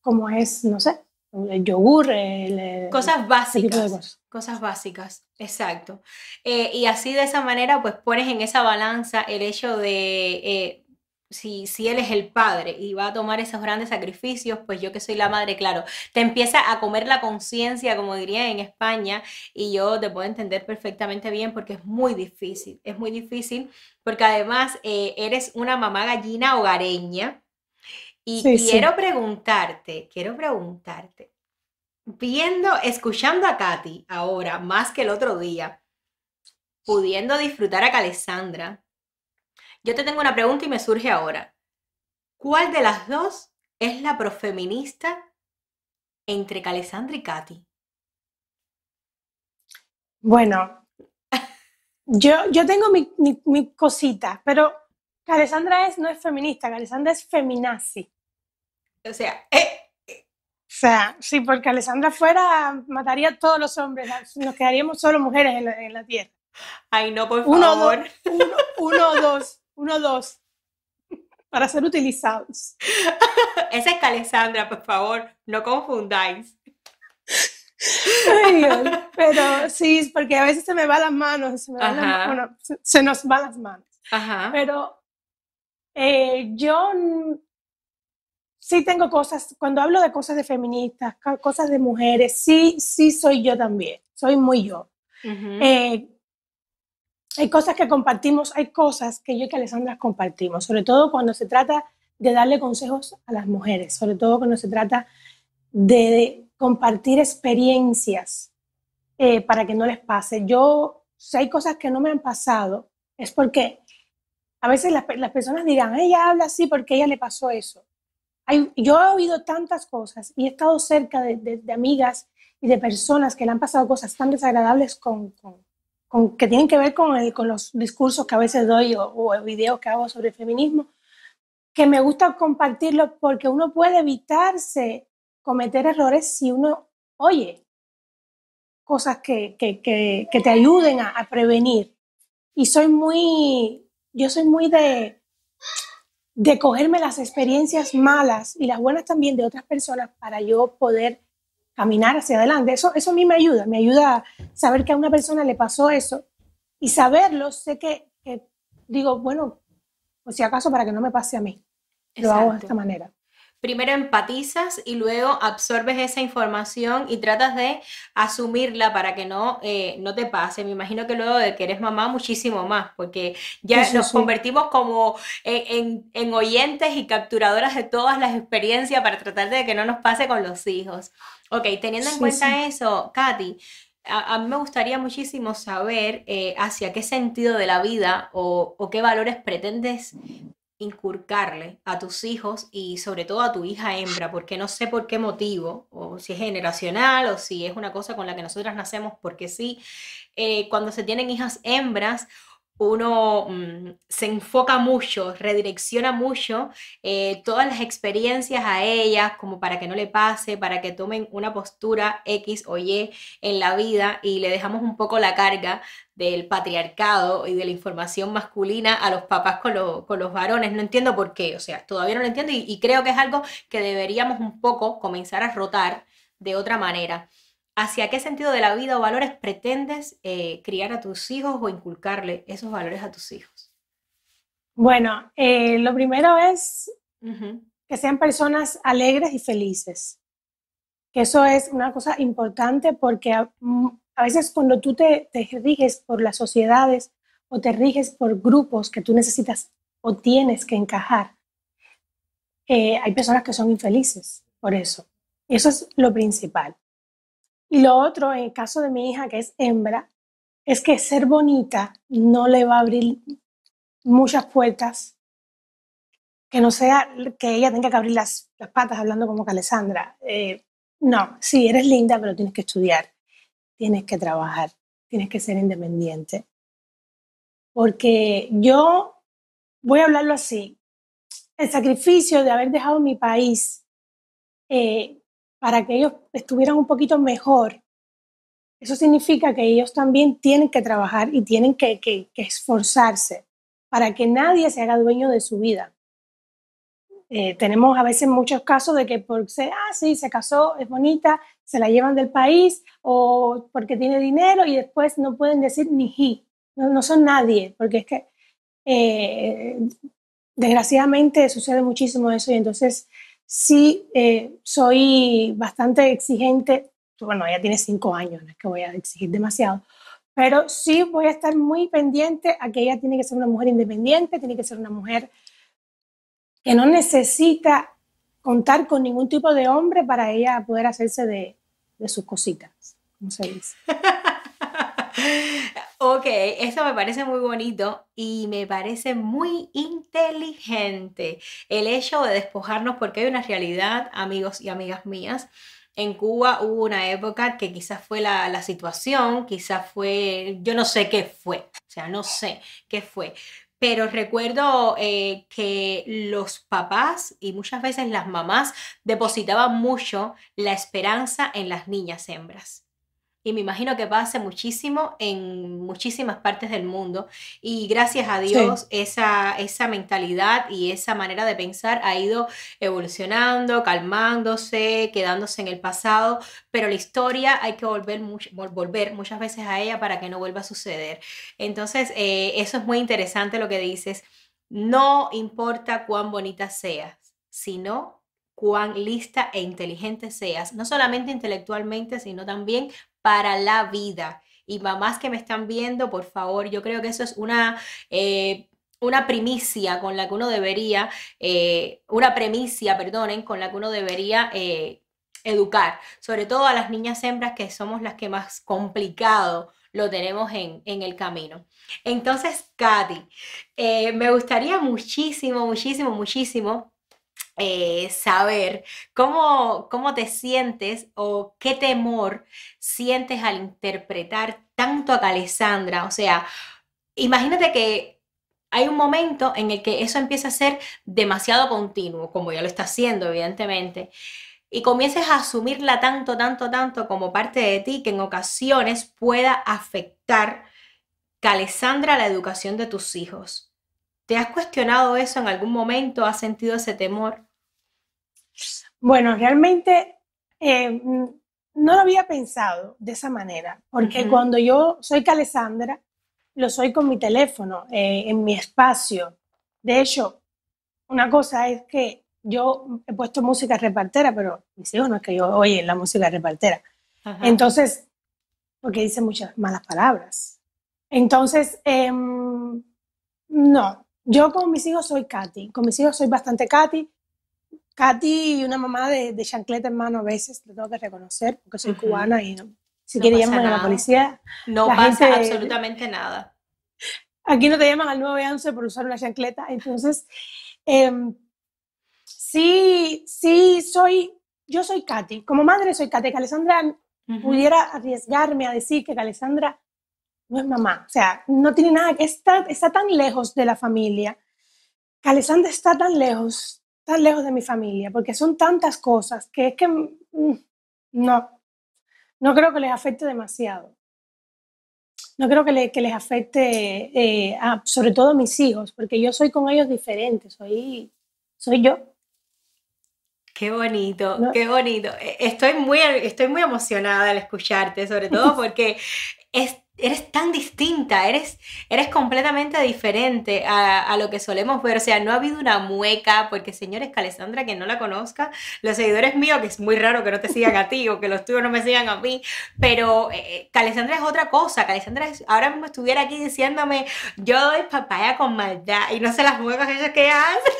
como es, no sé, el yogur, el, cosas básicas. Cosas. básicas, exacto. Eh, y así de esa manera, pues pones en esa balanza el hecho de eh, si, si él es el padre y va a tomar esos grandes sacrificios, pues yo que soy la madre, claro, te empieza a comer la conciencia, como diría en España, y yo te puedo entender perfectamente bien porque es muy difícil, es muy difícil porque además eh, eres una mamá gallina hogareña. Y quiero preguntarte, quiero preguntarte, viendo, escuchando a Katy ahora, más que el otro día, pudiendo disfrutar a Calesandra, yo te tengo una pregunta y me surge ahora. ¿Cuál de las dos es la profeminista entre Calesandra y Katy? Bueno, yo, yo tengo mi, mi, cosita, pero Calesandra es, no es feminista, Calesandra es feminazi. O sea, eh, eh. O sea, si porque Alessandra fuera, mataría a todos los hombres, nos quedaríamos solo mujeres en la, tierra. Ay, no, por favor. uno, uno o dos uno, dos, para ser utilizados. Esa es Calesandra, por favor, no confundáis. pero sí, porque a veces se me van las manos, se, se, nos van las manos. Pero eh, yo sí tengo cosas, cuando hablo de cosas de feministas, cosas de mujeres, sí, sí soy yo también, soy muy yo hay cosas que compartimos, hay cosas que yo y que Alessandra compartimos, sobre todo cuando se trata de darle consejos a las mujeres, sobre todo cuando se trata de compartir experiencias eh, para que no les pase. Yo, si hay cosas que no me han pasado, es porque a veces las, personas dirán, ella habla así porque ella le pasó eso. Yo he oído tantas cosas y he estado cerca de, amigas y de personas que le han pasado cosas tan desagradables con, que tienen que ver con, el, con los discursos que a veces doy o, o, videos que hago sobre feminismo, que me gusta compartirlo porque uno puede evitarse cometer errores si uno oye cosas que, que, que, que te ayuden a, prevenir. Y soy muy, yo soy muy de, de cogerme las experiencias malas y las buenas también de otras personas para yo poder caminar hacia adelante. Eso, eso a mí me ayuda, me ayuda a saber que a una persona le pasó eso y saberlo, sé que, digo, bueno, pues si acaso para que no me pase a mí, lo hago de esta manera primero empatizas y luego absorbes esa información y tratas de asumirla para que no, eh, no te pase. Me imagino que luego de que eres mamá, muchísimo más, porque ya nos convertimos como en, oyentes y capturadoras de todas las experiencias para tratar de que no nos pase con los hijos. Ok, teniendo en cuenta eso, Katy, a, mí me gustaría muchísimo saber eh, hacia qué sentido de la vida o, o, qué valores pretendes inculcarle a tus hijos y sobre todo a tu hija hembra, porque no sé por qué motivo, o si es generacional o si es una cosa con la que nosotras nacemos, porque sí, eh, cuando se tienen hijas hembras, uno mm, se enfoca mucho, redirecciona mucho eh, todas las experiencias a ellas como para que no le pase, para que tomen una postura X o Y en la vida y le dejamos un poco la carga del patriarcado y de la información masculina a los papás con, los varones. No entiendo por qué, o sea, todavía no lo entiendo y, y creo que es algo que deberíamos un poco comenzar a rotar de otra manera. ¿Hacia qué sentido de la vida o valores pretendes eh, criar a tus hijos o inculcarle esos valores a tus hijos? Bueno, eh, lo primero es que sean personas alegres y felices. Que eso es una cosa importante porque a, mm, veces cuando tú te, te, riges por las sociedades o te riges por grupos que tú necesitas o tienes que encajar, eh, hay personas que son infelices por eso. Eso es lo principal. Y lo otro, en el caso de mi hija, que es hembra, es que ser bonita no le va a abrir muchas puertas, que no sea que ella tenga que abrir las, patas hablando como que. Eh, no, sí, eres linda, pero tienes que estudiar, tienes que trabajar, tienes que ser independiente. Porque yo, voy a hablarlo así, el sacrificio de haber dejado mi país eh, para que ellos estuvieran un poquito mejor, eso significa que ellos también tienen que trabajar y tienen que, esforzarse para que nadie se haga dueño de su vida. Eh, tenemos a veces muchos casos de que por ser, ah, sí, se casó, es bonita, se la llevan del país o porque tiene dinero y después no pueden decir ni he, no, son nadie, porque es que eh, desgraciadamente sucede muchísimo eso y entonces sí eh, soy bastante exigente. Bueno, ella tiene cinco años, no es que voy a exigir demasiado, pero sí voy a estar muy pendiente a que ella tiene que ser una mujer independiente, tiene que ser una mujer que no necesita contar con ningún tipo de hombre para ella poder hacerse de, de sus cositas, como se dice. Ok, eso me parece muy bonito y me parece muy inteligente el hecho de despojarnos porque hay una realidad, amigos y amigas mías. En Cuba hubo una época que quizás fue la, situación, quizás fue, yo no sé qué fue, o sea, no sé qué fue, pero recuerdo eh, que los papás y muchas veces las mamás depositaban mucho la esperanza en las niñas hembras. Y me imagino que pase muchísimo en muchísimas partes del mundo. Y gracias a Dios, esa, esa mentalidad y esa manera de pensar ha ido evolucionando, calmándose, quedándose en el pasado. Pero la historia hay que volver, volver muchas veces a ella para que no vuelva a suceder. Entonces, eh, eso es muy interesante lo que dices. No importa cuán bonita seas, sino cuán lista e inteligente seas, no solamente intelectualmente, sino también para la vida. Y mamás que me están viendo, por favor, yo creo que eso es una... Eh, una primicia con la que uno debería, eh, una premicia, perdonen, con la que uno debería eh, educar, sobre todo a las niñas hembras que somos las que más complicado lo tenemos en, en el camino. Entonces, Katy, me gustaría muchísimo, muchísimo, muchísimo eh, saber cómo, cómo te sientes o qué temor sientes al interpretar tanto a Alessandra. O sea, imagínate que hay un momento en el que eso empieza a ser demasiado continuo, como ya lo está haciendo, evidentemente, y comiences a asumirla tanto, tanto, tanto como parte de ti que en ocasiones pueda afectar, Alessandra, la educación de tus hijos ¿Te has cuestionado eso en algún momento? ¿Has sentido ese temor? Bueno, realmente eh, no lo había pensado de esa manera, porque cuando yo soy Calesandra, lo soy con mi teléfono, eh, en mi espacio. De hecho, una cosa es que yo he puesto música repartera, pero mis hijos no es que yo oye la música repartera. Entonces, porque dice muchas malas palabras. Entonces, em, no, yo con mis hijos soy Katy, con mis hijos soy bastante Katy. Katy, una mamá de, de chancleta en mano a veces, lo tengo que reconocer, porque soy cubana y si no quiere llamar a la policía. No pasa absolutamente nada. Aquí no te llaman al 911 por usar una chancleta. Entonces, em, sí, sí, soy, yo soy Katy. Como madre soy Katy. Que Alessandra pudiera arriesgarme a decir que Alessandra no es mamá. O sea, no tiene nada, que está, está tan lejos de la familia. Que Alessandra está tan lejos, tan lejos de mi familia, porque son tantas cosas que es que mm, no, no creo que les afecte demasiado. No creo que, les afecte, eh, sobre todo a mis hijos, porque yo soy con ellos diferente, soy, soy yo. Qué bonito, qué bonito. E, estoy muy, estoy muy emocionada al escucharte, sobre todo porque es eres tan distinta, eres, eres completamente diferente a, lo que solemos ver. O sea, no ha habido una mueca, porque señores, Calesandra, que no la conozca, los seguidores míos, que es muy raro que no te sigan a ti o que los tuyos no me sigan a mí, pero eh, Calesandra es otra cosa. Calesandra ahora mismo estuviera aquí diciéndome, yo doy papaya con maldad y no sé las muecas esas que hace.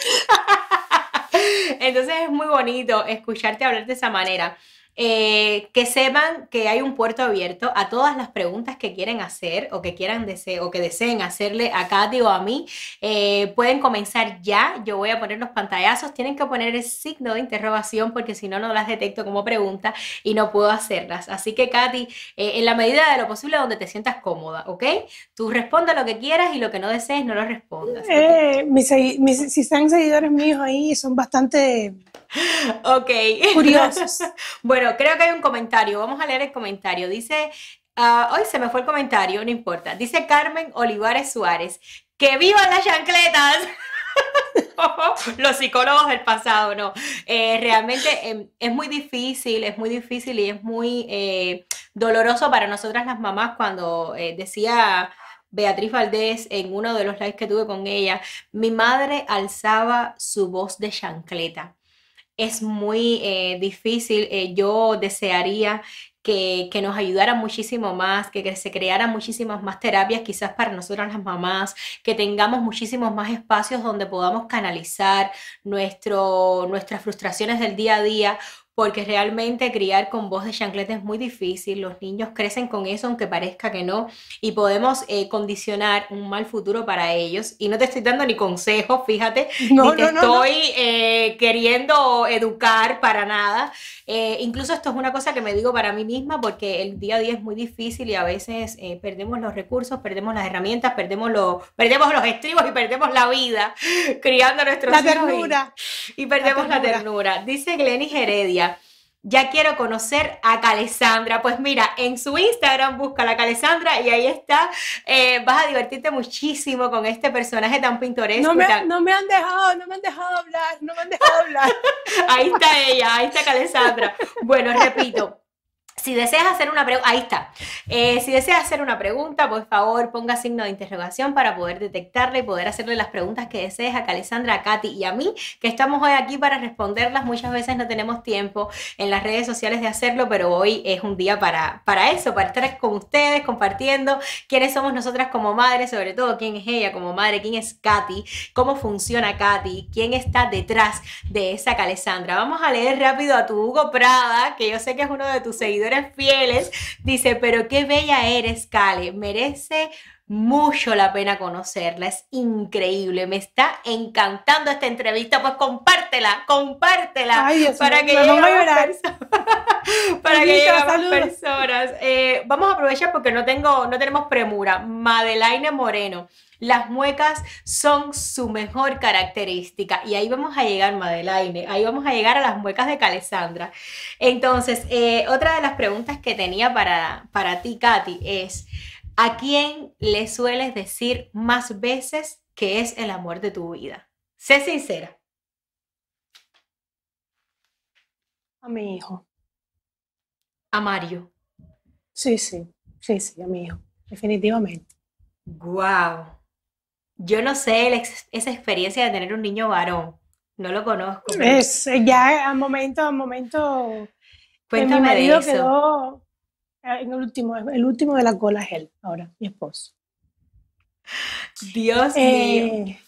Entonces es muy bonito escucharte hablar de esa manera. Eh, que sepan que hay un puerto abierto a todas las preguntas que quieren hacer o que quieran o que deseen hacerle a Katy o a mí. Eh, pueden comenzar ya. Yo voy a poner los pantallazos. Tienen que poner el signo de interrogación porque si no, no las detecto como pregunta y no puedo hacerlas. Así que, Katy, eh, en la medida de lo posible donde te sientas cómoda, ¿ok? Tú responde lo que quieras y lo que no desees no lo respondas. si están seguidores míos ahí, son bastante Ok. Curiosos. bueno, creo que hay un comentario. Vamos a leer el comentario. Dice, uh, hoy se me fue el comentario, no importa. Dice Carmen Olivares Suárez, que vivan las chancletas. los psicólogos del pasado, no. Eh, realmente em, es muy difícil, es muy difícil y es muy eh, doloroso para nosotras las mamás cuando eh, decía Beatriz Valdés en uno de los lives que tuve con ella, mi madre alzaba su voz de chancleta es muy eh, difícil. Eh, yo desearía que, que, nos ayudara muchísimo más, que, que, se crearan muchísimas más terapias quizás para nosotras las mamás, que tengamos muchísimos más espacios donde podamos canalizar nuestro, nuestras frustraciones del día a día porque realmente criar con voz de chancleta es muy difícil, los niños crecen con eso aunque parezca que no, y podemos eh, condicionar un mal futuro para ellos. Y no te estoy dando ni consejos, fíjate, ni te estoy eh, queriendo educar para nada. Eh, incluso esto es una cosa que me digo para mí misma porque el día a día es muy difícil y a veces perdemos los recursos, perdemos las herramientas, perdemos, los perdemos los estribos y perdemos la vida criando a nuestros la Ternura. Y, perdemos la ternura. la ternura. Dice Glenis Heredia ya quiero conocer a Calesandra. Pues mira, en su Instagram busca la Calesandra y ahí está. Eh, vas a divertirte muchísimo con este personaje tan pintoresco. No me, no me han dejado, no me han dejado hablar, no me han dejado hablar. ahí está ella, ahí está Calesandra. Bueno, repito, si deseas hacer una pregunta, ahí está. Eh, si deseas hacer una pregunta, por favor ponga signo de interrogación para poder detectarla y poder hacerle las preguntas que desees a Alessandra, a Katy y a mí, que estamos hoy aquí para responderlas. Muchas veces no tenemos tiempo en las redes sociales de hacerlo, pero hoy es un día para, para eso, para estar con ustedes compartiendo quiénes somos nosotras como madres, sobre todo quién es ella como madre, quién es Katy, cómo funciona Katy, quién está detrás de esa Alessandra. Vamos a leer rápido a tu Hugo Prada, que yo sé que es uno de tus seguidores fieles, dice, pero qué bella eres, Cale, merece mucho la pena conocerla, es increíble, me está encantando esta entrevista, pues compártela, compártela para, que lleguen para que lleguen más personas. Eh, vamos a aprovechar porque no tengo, no tenemos premura. Madelaine Moreno. Las muecas son su mejor característica. Y ahí vamos a llegar, Madeleine. Ahí vamos a llegar a las muecas de Calesandra. Entonces, eh, otra de las preguntas que tenía para, para ti, Katy, es: ¿a quién le sueles decir más veces que es el amor de tu vida? Sé sincera. A mi hijo. A Mario. Sí, sí, sí, sí, a mi hijo, definitivamente. Wow. Yo no sé esa experiencia de tener un niño varón. No lo conozco. Es ya al momento, al momento. Cuéntame mi marido quedó en el último, el último de la cola es él, ahora, mi esposo. Dios mío. Eh,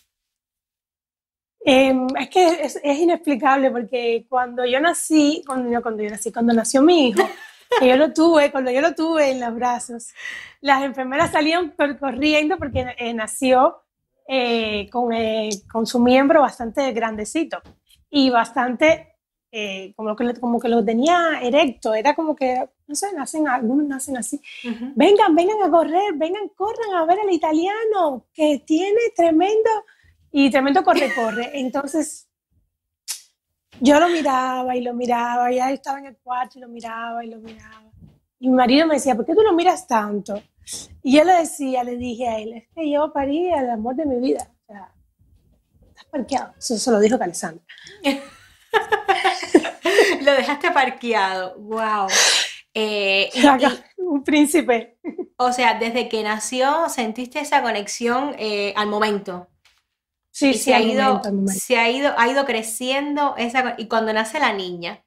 em, es que es, inexplicable porque cuando yo nací, cuando, cuando yo nací, cuando nació mi hijo, que yo lo tuve, cuando yo lo tuve en los brazos, las enfermeras salían corriendo porque eh, nació eh, con, con, su miembro bastante grandecito y bastante eh, como, que, como que lo tenía erecto, era como que, no sé, nacen, algunos nacen así. Vengan, vengan a correr, vengan, corran a ver al italiano que tiene tremendo y tremendo corre-corre. Entonces, yo lo miraba y lo miraba, ya estaba en el cuarto y lo miraba y lo miraba. Y mi marido me decía, ¿por qué tú lo miras tanto? Y yo le decía, le dije a él, es que yo parí el amor de mi vida. O sea, estás parqueado. Eso se lo dijo Alessandra. Lo dejaste parqueado. Wow. Eh, un príncipe. O sea, desde que nació sentiste esa conexión eh, al momento. Sí, se ha ido, se ha ido, ha ido creciendo esa y cuando nace la niña.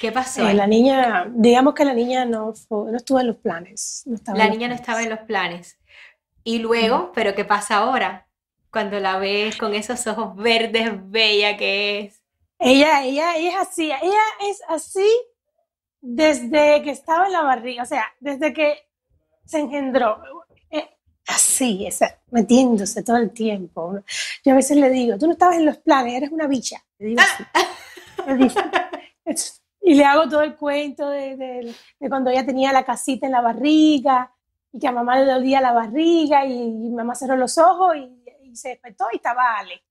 ¿Qué pasó? Eh, la niña, digamos que la niña no, no estuvo en los planes. la niña no estaba en los planes. Y luego, pero ¿qué pasa ahora? Cuando la ves con esos ojos verdes, bella que es. Ella, ella, ella es así, ella es así desde que estaba en la barriga, o sea, desde que se engendró, eh, así, metiéndose todo el tiempo. Yo a veces le digo, tú no estabas en los planes, eres una bicha. Le digo y le hago todo el cuento de, cuando ella tenía la casita en la barriga y que a mamá le dolía la barriga y, mamá cerró los ojos y, y se despertó y estaba Ale.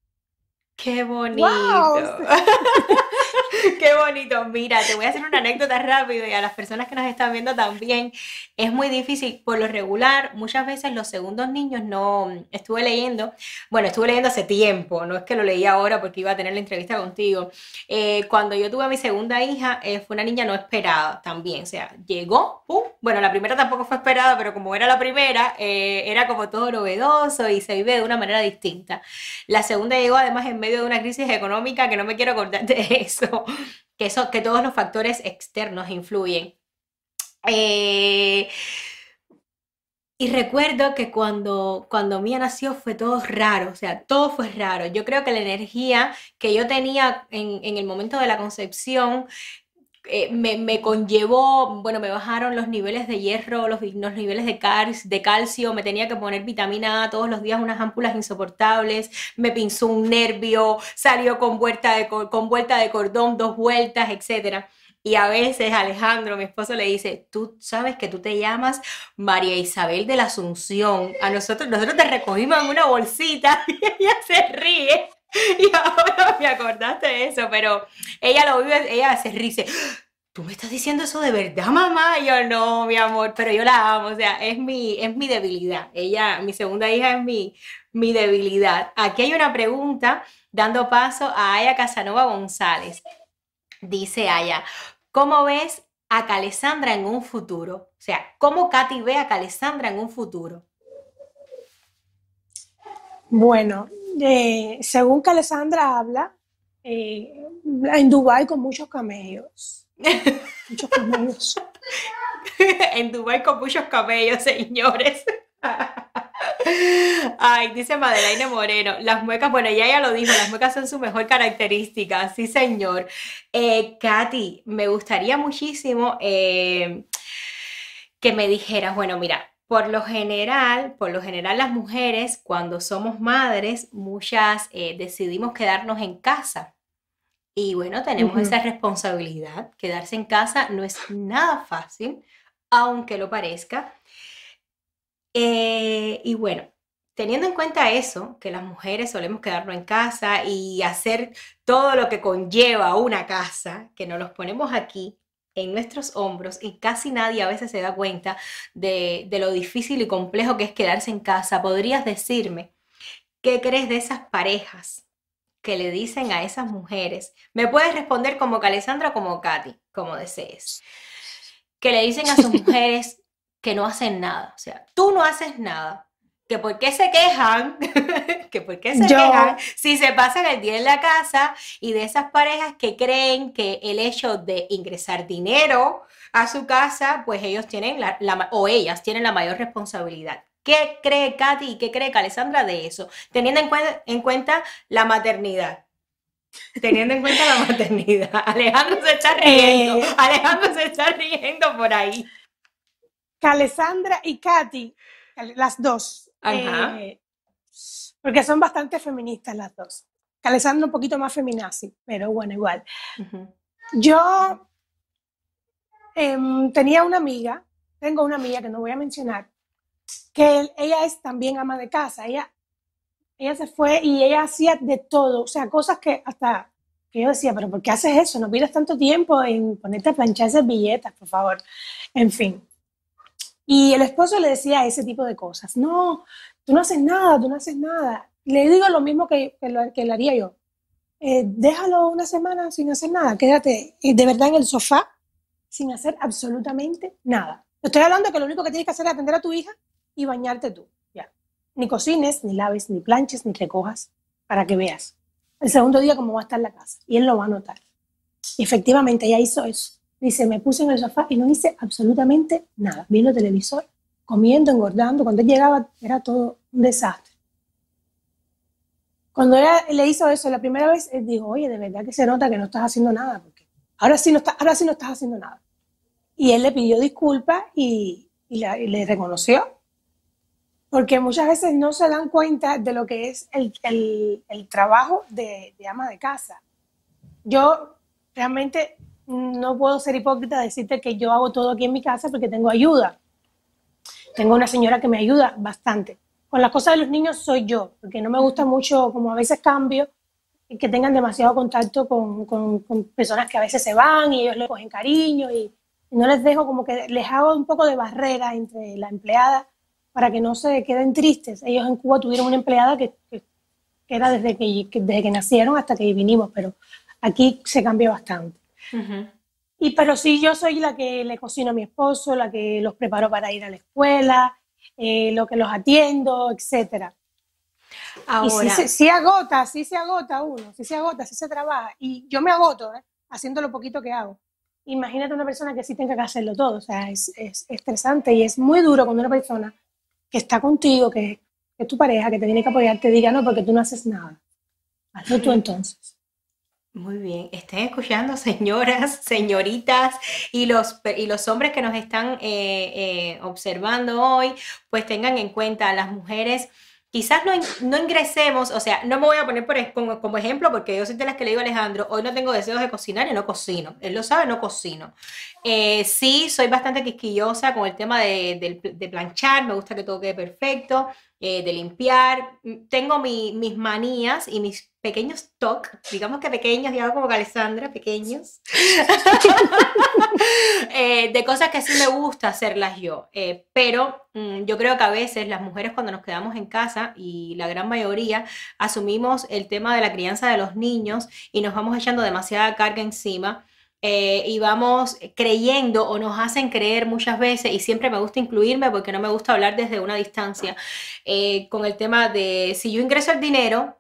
Qué bonito. Qué bonito. Mira, te voy a hacer una anécdota rápido y a las personas que nos están viendo también. Es muy difícil, por lo regular, muchas veces los segundos niños no. Estuve leyendo, bueno, estuve leyendo hace tiempo, no es que lo leí ahora porque iba a tener la entrevista contigo. Eh, cuando yo tuve a mi segunda hija, eh, fue una niña no esperada también. O sea, llegó, ¡pum! Bueno, la primera tampoco fue esperada, pero como era la primera, eh, era como todo novedoso y se vive de una manera distinta. La segunda llegó además en medio de una crisis económica que no me quiero acordar de eso, que, eso, que todos los factores externos influyen. Eh, y recuerdo que cuando, cuando Mía nació fue todo raro, o sea, todo fue raro. Yo creo que la energía que yo tenía en, en el momento de la concepción eh, me, conllevó, bueno, me bajaron los niveles de hierro, los, los niveles de, de calcio, me tenía que poner vitamina A todos los días, unas ámpulas insoportables, me pinzó un nervio, salió con vuelta de, con vuelta de cordón, dos vueltas, etc. Y a veces Alejandro, mi esposo, le dice, tú sabes que tú te llamas María Isabel de la Asunción. A nosotros, nosotros te recogimos en una bolsita y ella se ríe. Y ahora me acordaste de eso, pero ella lo vive, ella se ríe. ¿Tú me estás diciendo eso de verdad, mamá? Y yo no, mi amor, pero yo la amo, o sea, es mi, es mi debilidad. Ella, mi segunda hija es mi, mi debilidad. Aquí hay una pregunta dando paso a Aya Casanova González. Dice Aya, ¿cómo ves a Calesandra en un futuro? O sea, ¿cómo Katy ve a Calesandra en un futuro? Bueno, según que Alessandra habla, eh, en Dubái con muchos camellos. muchos camellos. en Dubái con muchos camellos, señores. Ay, dice Madeleine Moreno, las muecas, bueno, ella ya lo dijo, las muecas son su mejor característica, sí señor. Eh, Katy, me gustaría muchísimo eh, que me dijeras, bueno, mira, por lo general, por lo general las mujeres cuando somos madres, muchas eh, decidimos quedarnos en casa. Y bueno, tenemos esa responsabilidad. Quedarse en casa no es nada fácil, aunque lo parezca. Eh, y bueno, teniendo en cuenta eso, que las mujeres solemos quedarnos en casa y hacer todo lo que conlleva una casa, que nos los ponemos aquí, en nuestros hombros y casi nadie a veces se da cuenta de, lo difícil y complejo que es quedarse en casa. ¿Podrías decirme ¿qué crees de esas parejas que le dicen a esas mujeres? Me puedes responder como Alessandra o como Katy, como desees. Que le dicen a sus mujeres que no hacen nada. O sea, tú no haces nada. Que por qué se quejan, que por qué se quejan si se pasan el día en la casa y de esas parejas que creen que el hecho de ingresar dinero a su casa, pues ellos tienen la, o ellas tienen la mayor responsabilidad. ¿Qué cree Katy y qué cree Alessandra de eso? Teniendo en cuenta, en cuenta la maternidad. Teniendo en cuenta la maternidad. Alejandro se está riendo. Eh. Alejandro se está riendo por ahí. Alessandra y Katy, las dos. Eh, porque son bastante feministas las dos. Alessandra un poquito más feminazi, pero bueno, igual. Yo em, tenía una amiga, tengo una amiga que no voy a mencionar, que ella es también ama de casa. Ella, ella se fue y ella hacía de todo, o sea, cosas que hasta que yo decía, pero ¿por qué haces eso? No pierdas tanto tiempo en ponerte a planchar billetas, por favor. En fin. Y el esposo le decía ese tipo de cosas. No, tú no haces nada, tú no haces nada. Le digo lo mismo que, lo, que le haría yo. Eh, déjalo una semana sin hacer nada. Quédate eh, de verdad en el sofá sin hacer absolutamente nada. Estoy hablando que lo único que tienes que hacer es atender a tu hija y bañarte tú. Ya. Ni cocines, ni laves, ni planches, ni recojas, para que veas el segundo día cómo va a estar la casa. Y él lo va a notar. Y efectivamente ella hizo eso. Dice, me puse en el sofá y no hice absolutamente nada. Viendo televisor, comiendo, engordando. Cuando él llegaba era todo un desastre. Cuando ella le hizo eso la primera vez, él dijo, oye, de verdad que se nota que no estás haciendo nada, porque ahora sí no, está, ahora sí no estás haciendo nada. Y él le pidió disculpas y, y le reconoció porque muchas veces no se dan cuenta de lo que es el, el, trabajo de, de, ama de casa. Yo realmente no puedo ser hipócrita decirte que yo hago todo aquí en mi casa porque tengo ayuda. Tengo una señora que me ayuda bastante. Con las cosas de los niños soy yo, porque no me gusta mucho, como a veces cambio, que tengan demasiado contacto con, con, con personas que a veces se van y ellos le cogen cariño y no les dejo como que les hago un poco de barrera entre la empleada para que no se queden tristes. Ellos en Cuba tuvieron una empleada que, era desde que, desde que nacieron hasta que vinimos, pero aquí se cambió bastante. Y pero sí, yo soy la que le cocino a mi esposo, la que los preparo para ir a la escuela, eh, lo que los atiendo, etcétera. Ahora. Y sí, agota, sí se agota uno, sí se agota, sí se trabaja. Y yo me agoto, ¿eh? haciendo lo poquito que hago. Imagínate una persona que sí tenga que hacerlo todo, o sea, es, es estresante y es muy duro cuando una persona que está contigo, que, es tu pareja, que te tiene que apoyar, te diga no, porque tú no haces nada. Hazlo tú entonces. Muy bien, estén escuchando señoras, señoritas y los, y los hombres que nos están eh, eh, observando hoy, pues tengan en cuenta a las mujeres quizás no, no, ingresemos, o sea, no me voy a poner por, como, como, ejemplo porque yo soy de las que le digo a Alejandro, hoy no tengo deseos de cocinar y no cocino. Él lo sabe, no cocino. Eh, sí, soy bastante quisquillosa con el tema de, planchar, me gusta que todo quede perfecto, eh, de limpiar. Tengo mis manías y mis pequeños toques, digamos que pequeños, digamos como Alessandra, pequeños, eh, de cosas que sí me gusta hacerlas yo. pero mm, yo creo que a veces las mujeres cuando nos quedamos en casa, y la gran mayoría, asumimos el tema de la crianza de los niños y nos vamos echando demasiada carga encima eh, y vamos creyendo o nos hacen creer muchas veces, y siempre me gusta incluirme porque no me gusta hablar desde una distancia, eh, con el tema de si yo ingreso el dinero,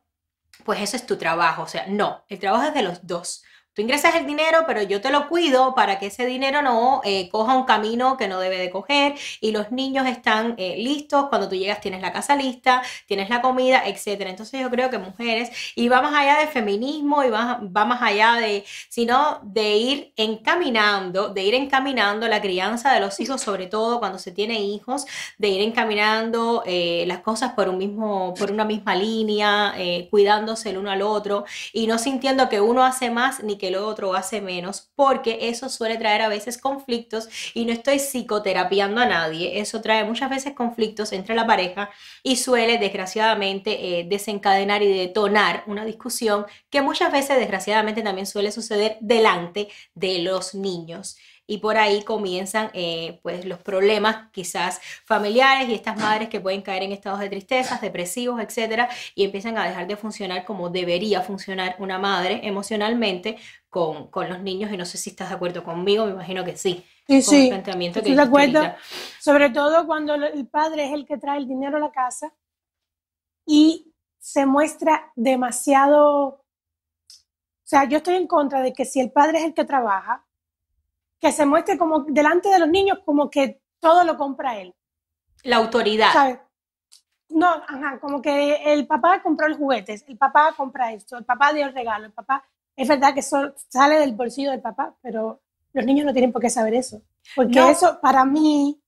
pues eso es tu trabajo. O sea, no, el trabajo es de los dos. Ingresas el dinero, pero yo te lo cuido para que ese dinero no eh, coja un camino que no debe de coger y los niños están eh, listos. Cuando tú llegas tienes la casa lista, tienes la comida, etc. Entonces yo creo que mujeres, y va más allá de feminismo y va, más allá de, sino de ir encaminando, de ir encaminando la crianza de los hijos, sobre todo cuando se tiene hijos, de ir encaminando eh, las cosas por, un mismo, por una misma línea, cuidándose el uno al otro y no sintiendo que uno hace más ni que el otro hace menos, porque eso suele traer a veces conflictos y no estoy psicoterapiando a nadie, eso trae muchas veces conflictos entre la pareja y suele desgraciadamente eh, desencadenar y detonar una discusión que muchas veces desgraciadamente también suele suceder delante de los niños. Y por ahí comienzan eh, pues los problemas quizás familiares y estas madres que pueden caer en estados de tristezas, depresivos, etcétera, y empiezan a dejar de funcionar como debería funcionar una madre emocionalmente con, con los niños y no sé si estás de acuerdo conmigo, me imagino que sí. Sí, con el sí, planteamiento que estoy de dijiste acuerdo. ahorita. Sobre todo cuando el padre es el que trae el dinero a la casa y se muestra demasiado... O sea, yo estoy en contra de que si el padre es el que trabaja, que se muestre como delante de los niños como que todo lo compra él, La autoridad. ¿sabes? No, ajá, como que el papá compró los juguetes, el papá compra esto, el papá dio el regalo, el papá... Es verdad que eso sale del bolsillo del papá, pero los niños no tienen por qué saber eso. Porque No. eso para mí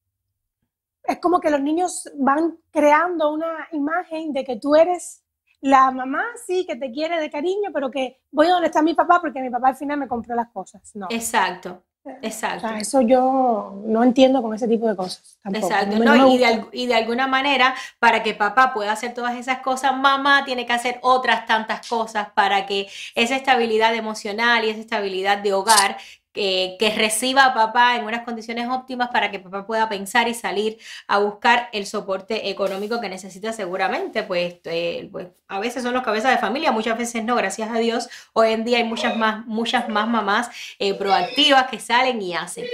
es como que los niños van creando una imagen de que tú eres la mamá, sí, que te quiere de cariño, pero que voy a donde está mi papá porque mi papá al final me compró las cosas. No. Exacto, O exacto. sea, eso yo no entiendo con ese tipo de cosas. Tampoco. Exacto, y de alguna manera, para que papá pueda hacer todas esas cosas, mamá tiene que hacer otras tantas cosas para que esa estabilidad emocional y esa estabilidad de hogar que, reciba a papá en unas condiciones óptimas para que papá pueda pensar y salir a buscar el soporte económico que necesita seguramente, pues, eh, pues a veces son los cabezas de familia, muchas veces no, gracias a Dios, hoy en día hay muchas más, muchas más mamás eh, proactivas que salen y hacen.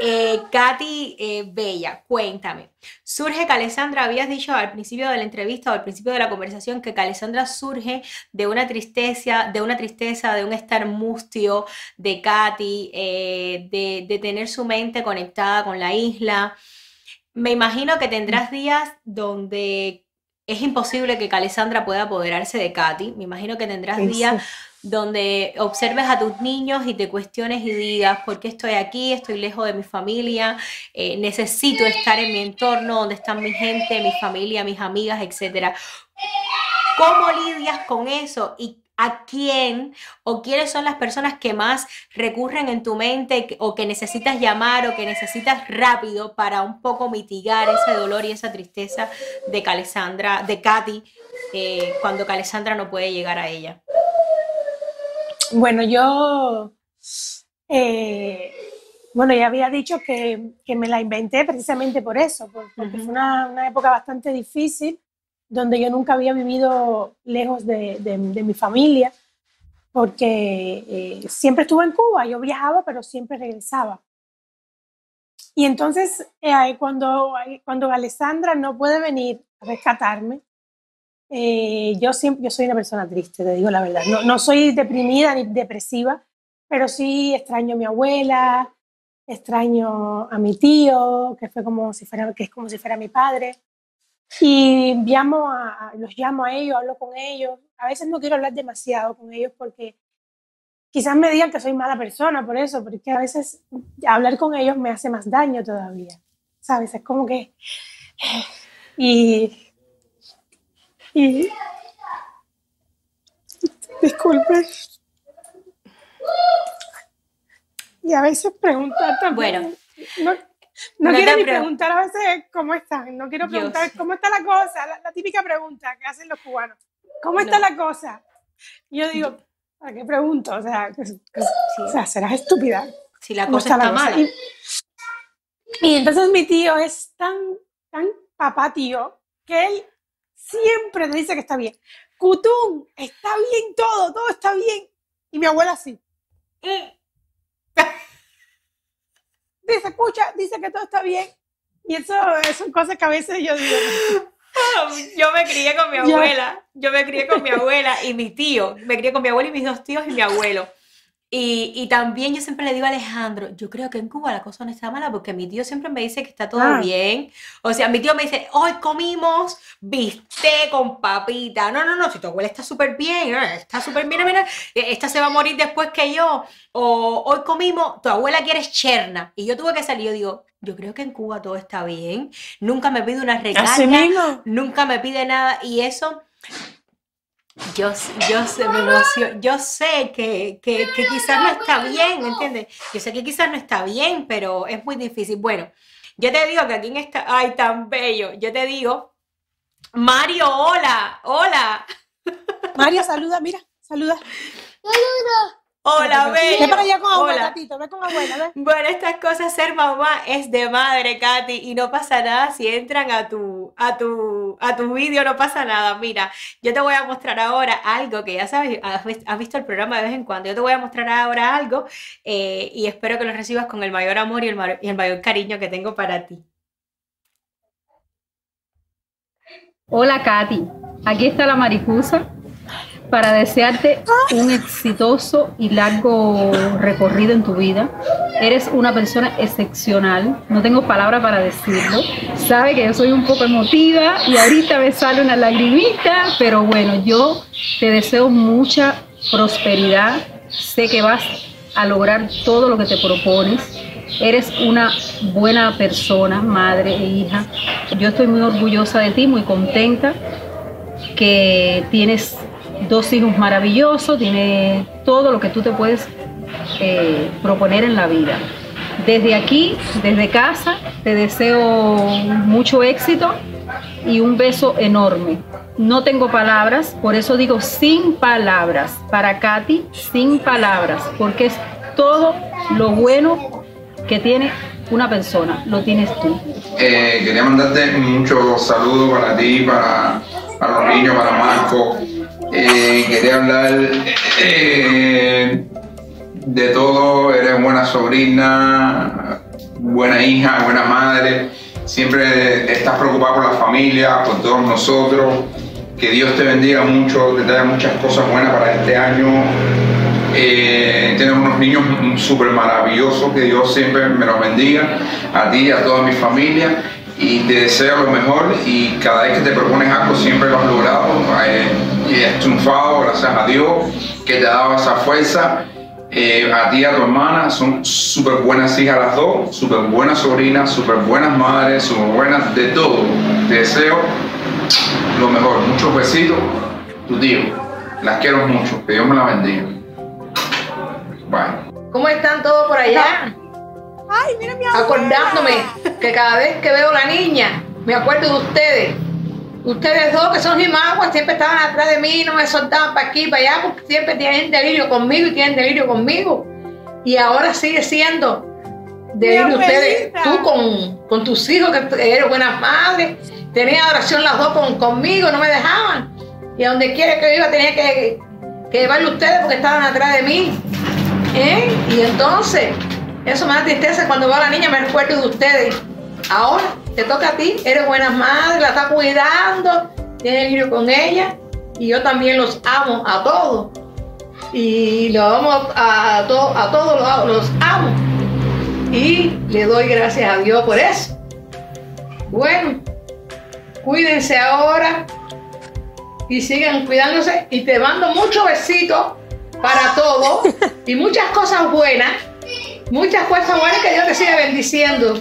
Eh, Katy Bella, cuéntame. Surge que Alessandra, habías dicho al principio de la entrevista o al principio de la conversación que Alessandra surge de una tristeza, de una tristeza, de un estar mustio de Katy, eh, de, de tener su mente conectada con la isla. Me imagino que tendrás días donde es imposible que Alessandra pueda apoderarse de Katy. Me imagino que tendrás días. Donde observes a tus niños y te cuestiones y digas, ¿por qué estoy aquí? Estoy lejos de mi familia, eh, necesito estar en mi entorno donde están mi gente, mi familia, mis amigas, etcétera. ¿Cómo lidias con eso? ¿Y a quién o quiénes son las personas que más recurren en tu mente o que necesitas llamar o que necesitas rápido para un poco mitigar ese dolor y esa tristeza de Calesandra, de Katy, eh, cuando Calesandra no puede llegar a ella? Bueno, yo, eh, bueno, ya había dicho que, que me la inventé precisamente por eso, por- porque Ujú. fue una, una época bastante difícil, donde yo nunca había vivido lejos de, de- de mi familia, porque eh, siempre estuve en Cuba, yo viajaba, pero siempre regresaba. Y entonces, eh, cuando, cuando Alessandra no puede venir a rescatarme, eh, yo, siempre, yo soy una persona triste, te digo la verdad. No, no soy deprimida ni depresiva, pero sí extraño a mi abuela, extraño a mi tío, que, fue como si fuera, que es como si fuera mi padre. Y llamo a, los llamo a ellos, hablo con ellos. A veces no quiero hablar demasiado con ellos porque quizás me digan que soy mala persona por eso, porque a veces hablar con ellos me hace más daño todavía. ¿Sabes? Es como que... Y... Y... Disculpe. Y a veces preguntar también. Bueno. No, no No quiero ni preguntar a veces cómo están. No quiero preguntar cómo está la cosa. La, la típica pregunta que hacen los cubanos. ¿Cómo está No. la cosa? Y yo digo, ¿para qué pregunto? O sea, que- que- Sí. o sea serás estúpida. Si la ¿Cómo cosa está la cosa? mala. Y, y entonces mi tío es tan, tan papá tío que él siempre te dice que está bien. Cutum, está bien todo, todo está bien. Y mi abuela sí. Mm. Dice, escucha, dice que todo está bien. Y eso, eso son cosas que a veces yo digo, Yo me crié con mi abuela, yo me crié con mi abuela y mi tío, me crié con mi abuela y mis dos tíos y mi abuelo. Y, y también yo siempre le digo a Alejandro, yo creo que en Cuba la cosa no está mala porque mi tío siempre me dice que está todo Ah. bien. O sea, mi tío me dice, hoy comimos bistec con papita. No, no, no, si tu abuela está súper bien, eh, está súper bien, mira, eh, esta se va a morir después que yo. O hoy comimos, tu abuela quiere cherna. Y yo tuve que salir, yo digo, yo creo que en Cuba todo está bien. Nunca me pide una mismo. nunca me pide nada y eso yo, yo sé, me emocio- yo sé que, que, que quizás no está bien, ¿me entiendes? Yo sé que quizás no está bien, pero es muy difícil. Bueno, yo te digo que aquí en esta, ay, tan bello, yo te digo, Mario, hola, hola. Mario, saluda, mira, saluda. Hola, Bella. Ve para allá con abuela, Hola. gatito, ve con abuela, ve. Bueno, estas cosas, ser mamá es de madre, Katy, y no pasa nada si entran a tu, a tu, a tu vídeo, no pasa nada. Mira, yo te voy a mostrar ahora algo que ya sabes, has, vis- has visto el programa de vez en cuando. Yo te voy a mostrar ahora algo eh, y espero que lo recibas con el mayor amor y el, ma- y el mayor cariño que tengo para ti. Hola Katy, aquí está la mariposa para desearte un exitoso y largo recorrido en tu vida. Eres una persona excepcional, no tengo palabra para decirlo. Sabe que yo soy un poco emotiva y ahorita me sale una lagrimita, pero bueno, yo te deseo mucha prosperidad. Sé que vas a lograr todo lo que te propones. Eres una buena persona, madre e hija. Yo estoy muy orgullosa de ti, muy contenta que tienes dos hijos maravillosos, tienes todo lo que tú te puedes eh, proponer en la vida. Desde aquí, desde casa, te deseo mucho éxito y un beso enorme. No tengo palabras, por eso digo sin palabras. Para Katy, sin palabras, porque es todo lo bueno que tiene una persona, lo tienes tú. Eh, quería mandarte muchos saludos para ti, para, para los niños, para Marco. Eh, quería hablar eh, de todo. Eres buena sobrina, buena hija, buena madre. Siempre estás preocupada por la familia, por todos nosotros. Que Dios te bendiga mucho, te traiga muchas cosas buenas para este año. Eh, tienes unos niños súper maravillosos, que Dios siempre me los bendiga, a ti y a toda mi familia, y te deseo lo mejor y cada vez que te propones algo siempre lo has logrado eh, y has triunfado, gracias a Dios, que te ha dado esa fuerza. Eh, a ti y a tu hermana son súper buenas hijas las dos, súper buenas sobrinas, súper buenas madres, súper buenas de todo. Te deseo lo mejor, muchos besitos, tu tío. Las quiero mucho, que Dios me las bendiga. Bye. ¿Cómo están todos por allá? Ay, mira mi. Acordándome que cada vez que veo a la niña, me acuerdo de ustedes. Ustedes dos, que son jimaguas, siempre estaban atrás de mí, no me soltaban para aquí, para allá, porque siempre tienen delirio conmigo y tienen delirio conmigo. Y ahora sigue siendo delirio ustedes, tú con, con tus hijos, que eres buenas madres, tenían oración las dos con, conmigo, no me dejaban. Y a donde quiera que yo iba tenía que, que llevarlo ustedes porque estaban atrás de mí. ¿Eh? Y entonces, eso me da tristeza cuando veo a la niña, me recuerdo de ustedes. Ahora te toca a ti, eres buena madre, la estás cuidando, tienes el con ella, y yo también los amo a todos. Y los amo a, to- a todos, los, los amo. Y le doy gracias a Dios por eso. Bueno, cuídense ahora y sigan cuidándose. Y te mando muchos besitos para todos y muchas cosas buenas. Muchas cosas buenas que Dios te siga bendiciendo.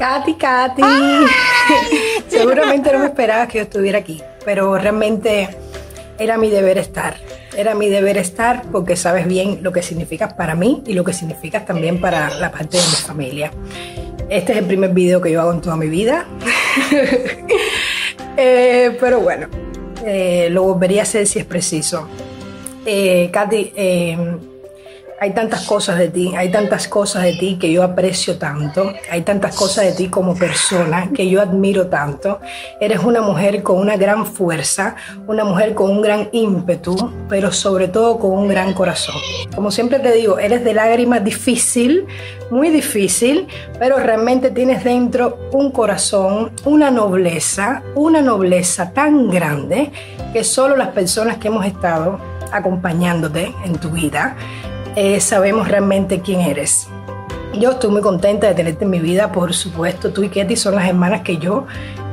Katy, Katy. Seguramente no me esperabas que yo estuviera aquí, pero realmente era mi deber estar. Era mi deber estar porque sabes bien lo que significas para mí y lo que significas también para la parte de mi familia. Este es el primer video que yo hago en toda mi vida. Eh, pero bueno, eh, lo volvería a hacer si es preciso. Eh, Katy, eh, hay tantas cosas de ti, hay tantas cosas de ti que yo aprecio tanto, hay tantas cosas de ti como persona que yo admiro tanto. Eres una mujer con una gran fuerza, una mujer con un gran ímpetu, pero sobre todo con un gran corazón. Como siempre te digo, eres de lágrimas difícil, muy difícil, pero realmente tienes dentro un corazón, una nobleza, una nobleza tan grande que solo las personas que hemos estado acompañándote en tu vida eh, sabemos realmente quién eres. Yo estoy muy contenta de tenerte en mi vida, por supuesto. Tú y Ketty son las hermanas que yo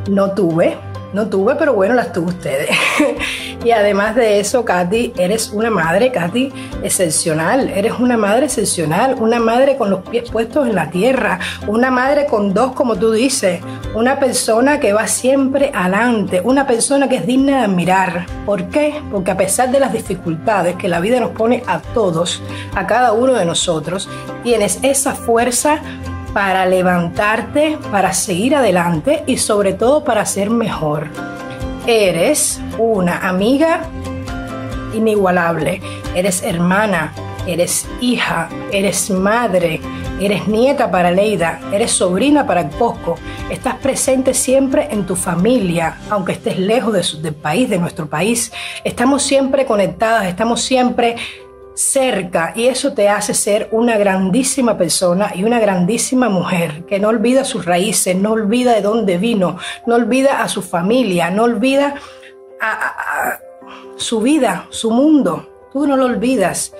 no tuve. No tuve, pero bueno, las tuve ustedes. y además de eso, Katy, eres una madre, Katy, excepcional. Eres una madre excepcional, una madre con los pies puestos en la tierra, una madre con dos, como tú dices, una persona que va siempre adelante, una persona que es digna de admirar. ¿Por qué? Porque a pesar de las dificultades que la vida nos pone a todos, a cada uno de nosotros, tienes esa fuerza para levantarte, para seguir adelante y sobre todo para ser mejor. Eres una amiga inigualable. eres hermana, eres hija, eres madre, eres nieta para Leida, eres sobrina para Cosco, estás presente siempre en tu familia, aunque estés lejos de del país, de nuestro país. Estamos siempre conectadas, estamos siempre cerca y eso te hace ser una grandísima persona y una grandísima mujer que no olvida sus raíces, no olvida de dónde vino, no olvida a su familia, no olvida a, su vida, su mundo. Tú no lo olvidas.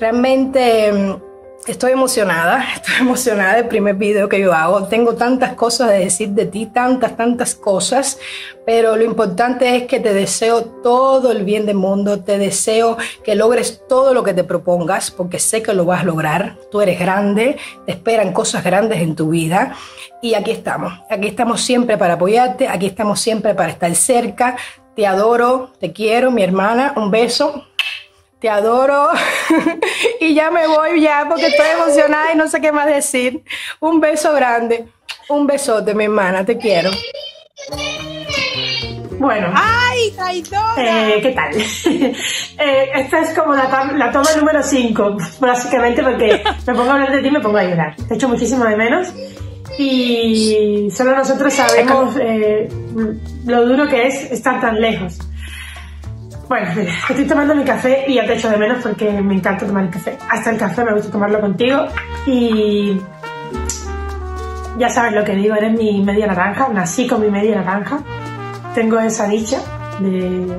Realmente mm, Estoy emocionada, estoy emocionada del primer video que yo hago. Tengo tantas cosas de decir de ti, tantas, tantas cosas, pero lo importante es que te deseo todo el bien del mundo, te deseo que logres todo lo que te propongas, porque sé que lo vas a lograr. Tú eres grande, te esperan cosas grandes en tu vida y aquí estamos. Aquí estamos siempre para apoyarte, aquí estamos siempre para estar cerca. Te adoro, te quiero, mi hermana. Un beso te adoro y ya me voy ya porque estoy emocionada y no sé qué más decir. Un beso grande, un besote, mi hermana, te quiero. Bueno. ¡Ay, traidora! Eh, ¿Qué tal? eh, esta es como la, la toma número 5, básicamente porque me pongo a hablar de ti y me pongo a llorar. Te echo muchísimo de menos y solo nosotros sabemos eh, lo duro que es estar tan lejos. Bueno, estoy tomando mi café y ya te echo de menos porque me encanta tomar el café. Hasta el café me gusta tomarlo contigo y ya sabes lo que digo, eres mi media naranja, nací con mi media naranja. Tengo esa dicha de,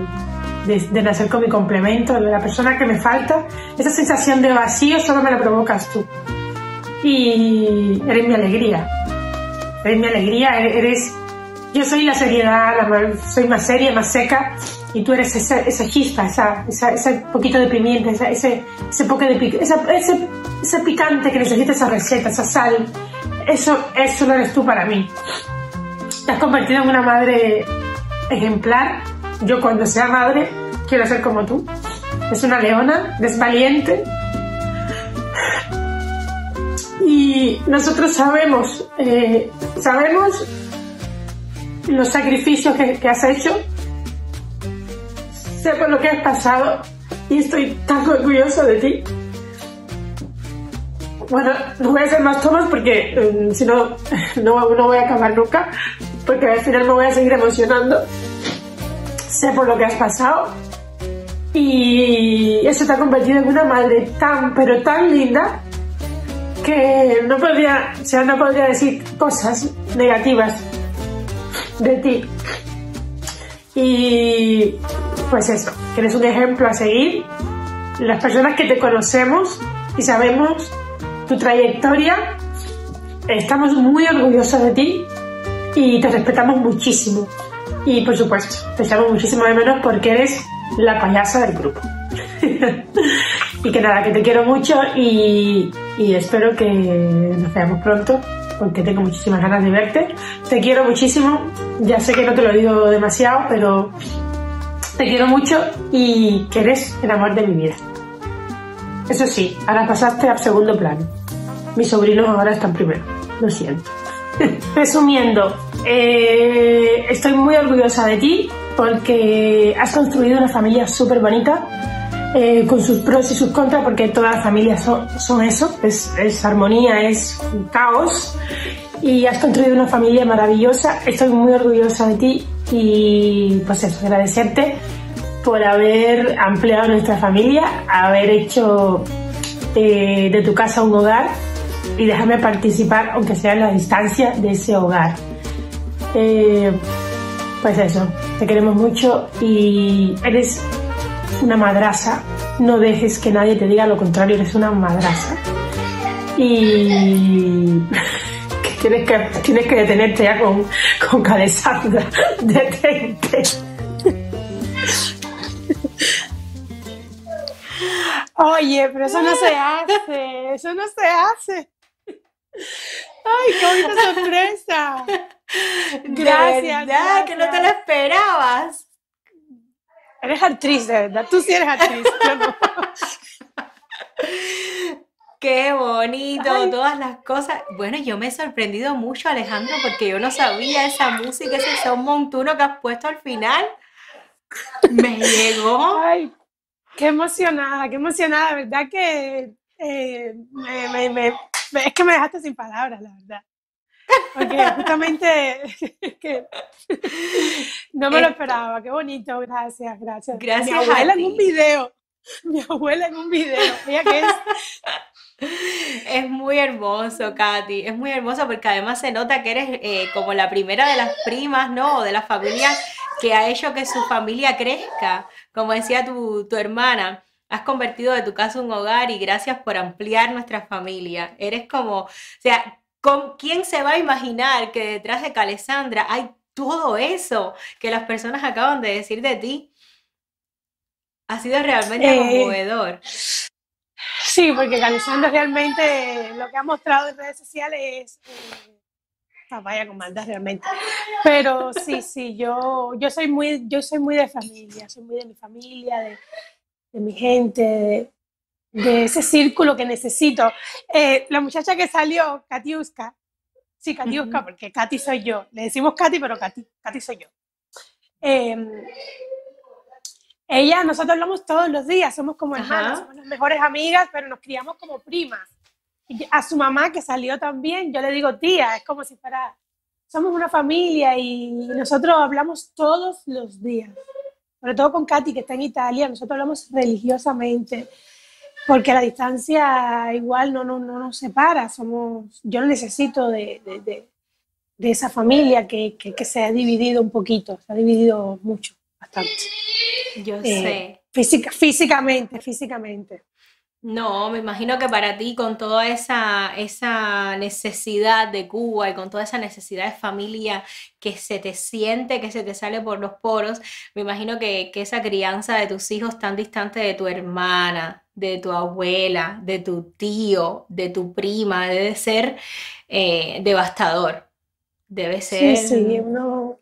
de, nacer con mi complemento, de la persona que me falta. Esa sensación de vacío solo me la provocas tú. Y eres mi alegría. Eres mi alegría, eres... Yo soy la seriedad, soy más seria, más seca y tú eres esa, esa chispa, esa, ese poquito de pimienta, ese, ese, poco de ese, ese, picante que necesita esa receta, esa sal. Eso, eso lo eres tú para mí. Te has convertido en una madre ejemplar. Yo cuando sea madre quiero ser como tú. Es una leona, desvaliente. Y nosotros sabemos, eh, sabemos los sacrificios que has hecho sé por lo que has pasado y estoy tan orgulloso de ti. Bueno, no voy a hacer más tomas porque mm, si no, no, no voy a acabar nunca, porque al final me voy a seguir emocionando. Sé por lo que has pasado y eso te ha convertido en una madre tan, pero tan linda que no podría, o sea, no podría decir cosas negativas de ti. Y pues eso, que eres un ejemplo a seguir. Las personas que te conocemos y sabemos tu trayectoria, estamos muy orgullosos de ti y te respetamos muchísimo. Y por supuesto, te echamos muchísimo de menos porque eres la payasa del grupo. y que nada, que te quiero mucho y, espero que nos veamos pronto porque tengo muchísimas ganas de verte. Te quiero muchísimo, ya sé que no te lo digo demasiado, pero te quiero mucho y que eres el amor de mi vida. Eso sí, ahora pasaste al segundo plano. Mis sobrinos ahora están primero. Lo siento. Resumiendo, eh, estoy muy orgullosa de ti porque has construido una familia súper bonita, eh, con sus pros y sus contras, porque todas las familias son, eso, es, es, armonía, es caos, y has construido una familia maravillosa. Estoy muy orgullosa de ti y pues eso, agradecerte por haber ampliado nuestra familia, haber hecho eh, de tu casa un hogar y dejarme participar, aunque sea en la distancia, de ese hogar. Eh, pues eso, te queremos mucho y eres una madraza. No dejes que nadie te diga lo contrario, eres una madraza. Y tienes que, tienes que detenerte ya con, con Calesandra. Detente. Oye, pero eso no se hace, eso no se hace. ¡Ay, qué bonita sorpresa! Gracias. ¿De que no te lo esperabas. Eres actriz, de verdad. Tú sí eres actriz, yo no. Qué bonito, todas las cosas. Bueno, yo me he sorprendido mucho, Alejandro, porque yo no sabía esa música, ese son montuno que has puesto al final. Me llegó. Ay, Qué emocionada, qué emocionada, verdad que eh, me, me- me- es que me dejaste sin palabras, la verdad. Porque justamente que no me lo esperaba, qué bonito, gracias, gracias. Gracias Mi a abuela en un ti. video, mi abuela en un video, ella que es Es muy hermoso, Katy, es muy hermoso porque además se nota que eres eh, como la primera de las primas, ¿no? O de la familia que ha hecho que su familia crezca. Como decía tu, tu hermana, has convertido de tu casa un hogar y gracias por ampliar nuestra familia. Eres como, o sea, ¿con quién se va a imaginar que detrás de Calesandra hay todo eso que las personas acaban de decir de ti? Ha sido realmente Eh, conmovedor. Sí, porque Alessandra realmente lo que ha mostrado en redes sociales es eh, papaya con maldad realmente. Pero sí, sí, yo, yo soy muy, yo soy muy de familia, soy muy de mi familia, de, de mi gente, de, de ese círculo que necesito. Eh, la muchacha que salió, Katiuska, sí, Katiuska, Ujú. porque Katy soy yo. Le decimos Katy, pero Katy, Katy soy yo. Eh, ella, nosotros hablamos todos los días, somos como hermanas, Ajá. somos las mejores amigas, pero nos criamos como primas. Y a su mamá, que salió también, yo le digo tía, es como si fuera, somos una familia y nosotros hablamos todos los días. Sobre todo con Katy, que está en Italia, nosotros hablamos religiosamente, porque la distancia igual no, no, no nos separa, somos, yo necesito de, de, de- de esa familia que, que, que se ha dividido un poquito, se ha dividido mucho, bastante. Yo Eh, sé. Física, físicamente, físicamente. No, me imagino que para ti, con toda esa, esa necesidad de Cuba y con toda esa necesidad de familia que se te siente, que se te sale por los poros, me imagino que, que esa crianza de tus hijos tan distante de tu hermana, de tu abuela, de tu tío, de tu prima, debe ser eh, devastador. Debe Sí, ser... sí, uno,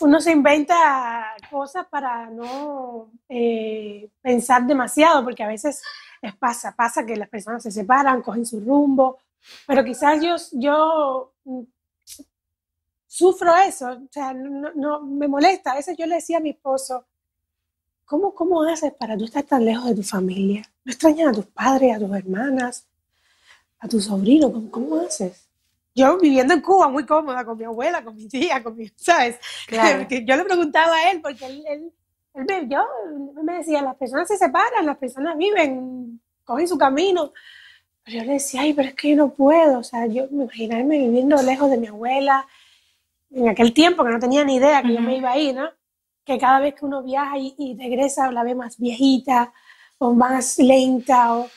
uno se inventa cosas para no eh, pensar demasiado, porque a veces pasa, pasa que las personas se separan, cogen su rumbo, pero quizás yo, yo mm, sufro eso, o sea, no, no- me molesta. A veces yo le decía a mi esposo, ¿cómo, cómo haces para tú estar tan lejos de tu familia? ¿No extrañas a tus padres, a tus hermanas, a tus sobrinos? ¿Cómo, cómo haces? Yo viviendo en Cuba muy cómoda con mi abuela, con mi tía, con mi, ¿sabes? Claro. Yo le preguntaba a él, porque él, él, él me, yo, él me decía, las personas se separan, las personas viven, cogen su camino. Pero yo le decía, ay, pero es que yo no puedo, o sea, yo me imaginarme viviendo lejos de mi abuela, en aquel tiempo que no tenía ni idea que yo me iba a ir, ¿no? Que cada vez que uno viaja y, y regresa la ve más viejita o más lenta o...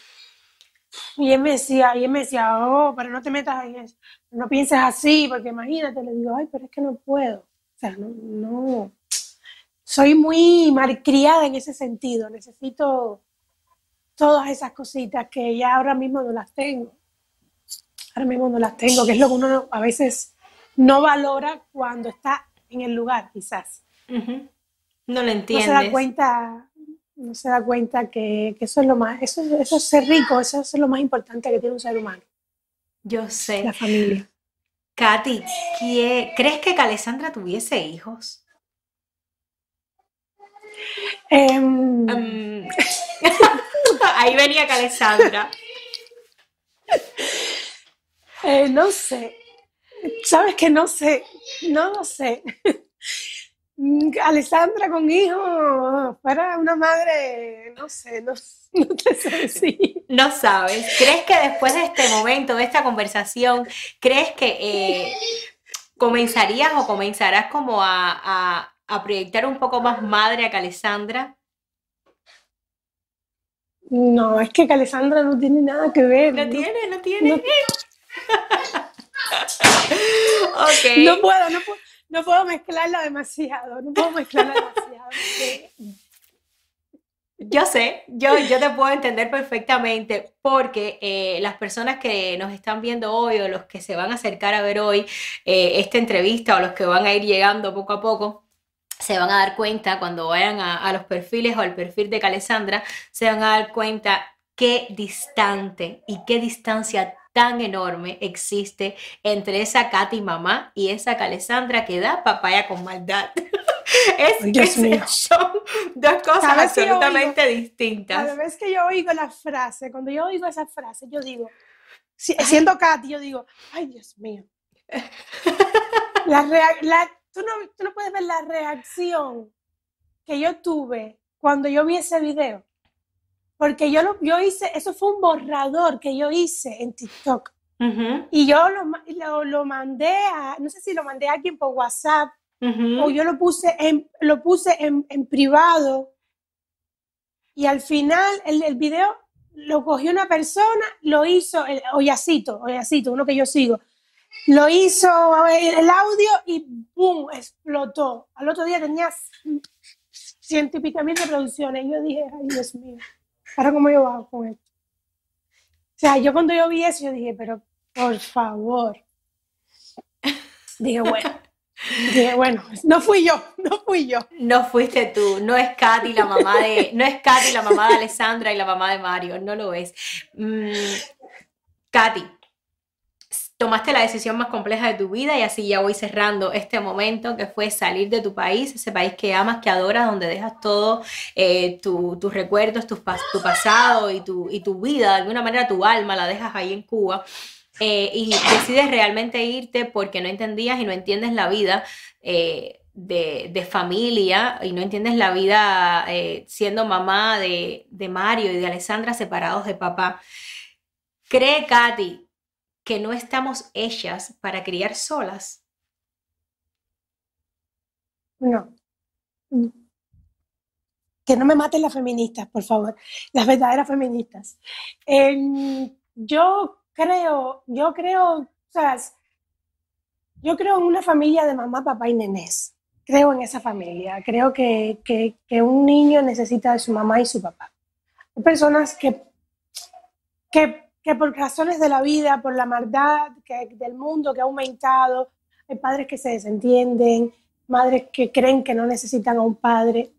Y él me decía, y él me decía, oh, pero no te metas en eso, no pienses así, porque imagínate, le digo, ay, pero es que no puedo, o sea, no, no, soy muy malcriada en ese sentido, necesito todas esas cositas que ya ahora mismo no las tengo, ahora mismo no las tengo, que es lo que uno a veces no valora cuando está en el lugar, quizás. No lo No entiendes. se da cuenta, no se da cuenta que, que eso es lo más, eso, es- eso es ser rico, eso es lo más importante que tiene un ser humano, Yo sé. la familia. Katy, ¿qué- ¿crees que Calesandra tuviese hijos? Em. Ahí venía Calesandra. eh, no sé, sabes que no sé, no lo sé. Mm, Alessandra con hijos, fuera una madre, no sé, no, no te sé decir. No sabes. ¿Crees que después de este momento, de esta conversación, crees que eh, comenzarías o comenzarás como a, a- a proyectar un poco más madre a Calesandra? No, es que Alessandra no tiene nada que ver. ¿No no- tiene? ¿No tiene? no- Ok. No puedo, no puedo, no puedo mezclarla demasiado, no puedo mezclarla demasiado. Yo sé, yo, yo te puedo entender perfectamente porque eh, las personas que nos están viendo hoy o los que se van a acercar a ver hoy eh, esta entrevista o los que van a ir llegando poco a poco, se van a dar cuenta cuando vayan a, a los perfiles o al perfil de Calesandra, se van a dar cuenta qué distante y qué distancia tan enorme existe entre esa Katy mamá y esa Calesandra que da papaya con maldad. Es, son dos cosas absolutamente distintas. Cada vez que yo oigo la frase, cuando yo oigo esa frase, yo digo, siendo Katy, yo digo, ay Dios mío. la, tú, no, tú no puedes ver la reacción que yo tuve cuando yo vi ese video. Porque yo, lo, yo hice, eso fue un borrador que yo hice en TikTok. Y yo lo, lo, mandé a, no sé si lo mandé a alguien por WhatsApp o yo lo puse en, lo puse en, en privado. Y al final el, el, video lo cogió una persona, lo hizo, el Oyacito, Oyacito, uno que yo sigo, lo hizo el, audio y ¡pum! explotó. Al otro día tenía ciento y pico mil reproducciones. Y yo dije, ay Dios mío, ¿para cómo yo bajo con esto? O sea, yo cuando yo vi eso, yo dije, pero por favor. Dije, bueno. Dije, bueno, no fui yo, no fui yo. No fuiste tú, no es Katy la mamá de, no es Katy la mamá de Alessandra y la mamá de Mario, no lo es. Mm, Katy, tomaste la decisión más compleja de tu vida y así ya voy cerrando este momento que fue salir de tu país, ese país que amas, que adoras, donde dejas todo, eh, tus recuerdos, tu, tu pasado y tu, y tu vida, de alguna manera tu alma la dejas ahí en Cuba. Eh, y decides realmente irte porque no entendías y no entiendes la vida eh, de, de, familia y no entiendes la vida siendo mamá de, de Mario y de Alessandra separados de papá. ¿Cree Katy que no estamos hechas para criar solas? No. Que no me maten las feministas, por favor, las verdaderas feministas. yo creo, yo creo, o sea, yo creo en una familia de mamá, papá y nenés. Creo en esa familia. Creo que, que, que un niño necesita de su mamá y su papá. Hay personas que, que que por razones de la vida, por la maldad que, del mundo que ha aumentado, hay padres que se desentienden, madres que creen que no necesitan a un padre,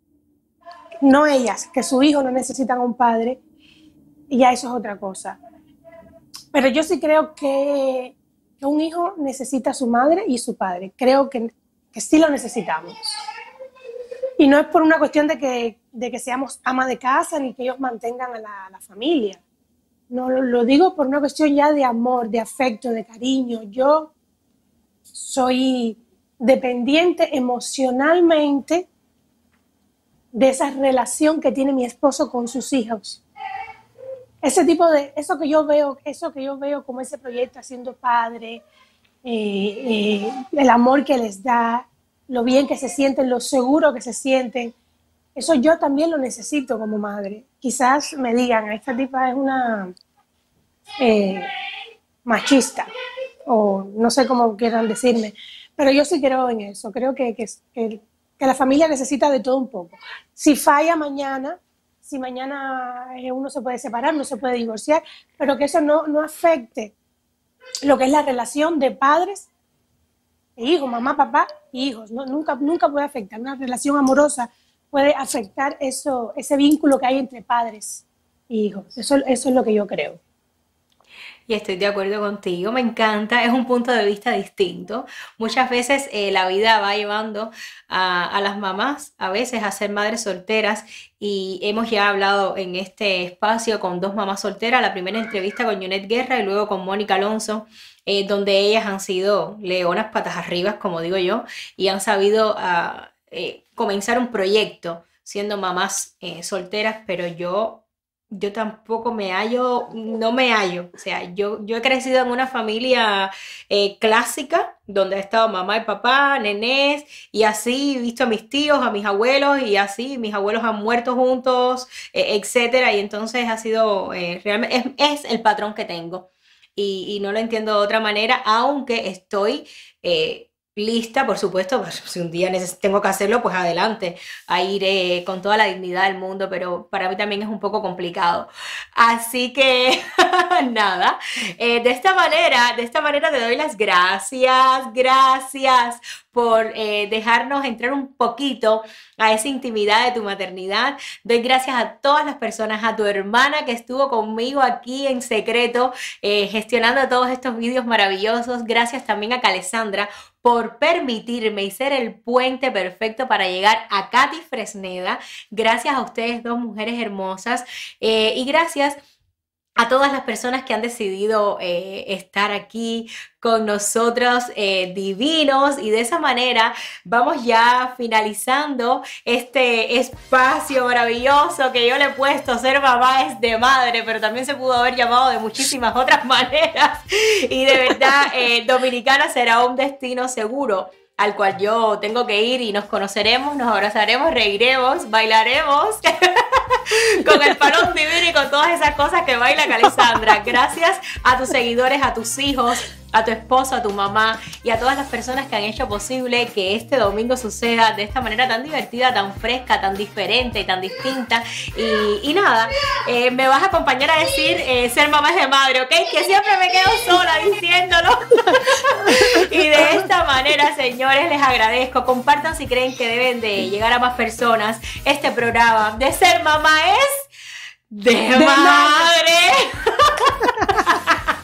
no ellas, que su hijo no necesitan a un padre, y ya eso es otra cosa. Pero yo sí creo que, un hijo necesita a su madre y su padre, creo que, que sí lo necesitamos. Y no es por una cuestión de que, de que seamos ama de casa ni que ellos mantengan a la familia no lo digo por una cuestión ya de amor, de afecto, de cariño. Yo soy dependiente emocionalmente de esa relación que tiene mi esposo con sus hijos. Ese tipo de, eso que yo veo, eso que yo veo como ese proyecto haciendo padre, eh, eh, el amor que les da, lo bien que se sienten, lo seguro que se sienten, eso yo también lo necesito como madre. Quizás me digan, esta tipa es una eh, machista, o no sé cómo quieran decirme, pero yo sí creo en eso, creo que, que, que, la familia necesita de todo un poco. Si falla mañana, si mañana eh, uno se puede separar, no se puede divorciar, pero que eso no, no afecte lo que es la relación de padres e hijos, mamá, papá y hijos. No, nunca, nunca puede afectar. Una relación amorosa puede afectar eso, ese vínculo que hay entre padres e hijos. Eso, eso es lo que yo creo y estoy de acuerdo contigo, me encanta, es un punto de vista distinto. Muchas veces eh, la vida va llevando a, las mamás a veces a ser madres solteras y hemos ya hablado en este espacio con dos mamás solteras, la primera entrevista con Junet Guerra y luego con Mónica Alonso. Eh, donde ellas han sido leonas patas arriba, como digo yo, y han sabido ah, eh, comenzar un proyecto siendo mamás solteras, pero yo yo tampoco me hallo, no me hallo. O sea, yo, yo he crecido en una familia eh, clásica, donde ha estado mamá y papá, nenés, y así he visto a mis tíos, a mis abuelos, y así mis abuelos han muerto juntos, eh, etcétera. Y entonces ha sido, eh, realmente, es, el patrón que tengo. Y, y, no lo entiendo de otra manera, aunque estoy lista, por supuesto, pues, si un día tengo que hacerlo, pues adelante, a ir con toda la dignidad del mundo, pero para mí también es un poco complicado. Así que nada, eh, de esta manera, de esta manera te doy las gracias, gracias por eh, dejarnos entrar un poquito a esa intimidad de tu maternidad. Doy gracias a todas las personas, a tu hermana que estuvo conmigo aquí en secreto, eh, gestionando todos estos vídeos maravillosos. Gracias también a Calesandra por permitirme y ser el puente perfecto para llegar a Katy Fresneda. Gracias a ustedes dos mujeres hermosas eh, y gracias a todas las personas que han decidido eh, estar aquí con nosotros eh, divinos. Y de esa manera vamos ya finalizando este espacio maravilloso que yo le he puesto ser mamá es de madre pero también se pudo haber llamado de muchísimas otras maneras. Y de verdad eh, Dominicana será un destino seguro al cual yo tengo que ir y nos conoceremos, nos abrazaremos, reiremos, bailaremos con el palón divino y con todas esas cosas que baila Calisandra. Gracias a tus seguidores, a tus hijos, a tu esposo, a tu mamá y a todas las personas que han hecho posible que este domingo suceda de esta manera tan divertida, tan fresca, tan diferente y tan distinta. Y, nada, eh, me vas a acompañar a decir eh, ser mamá es de madre, ¿ok? Que siempre me quedo sola diciéndolo. y de esta manera, señores, les agradezco. Compartan si creen que deben de llegar a más personas este programa de ser mamá es de, madre.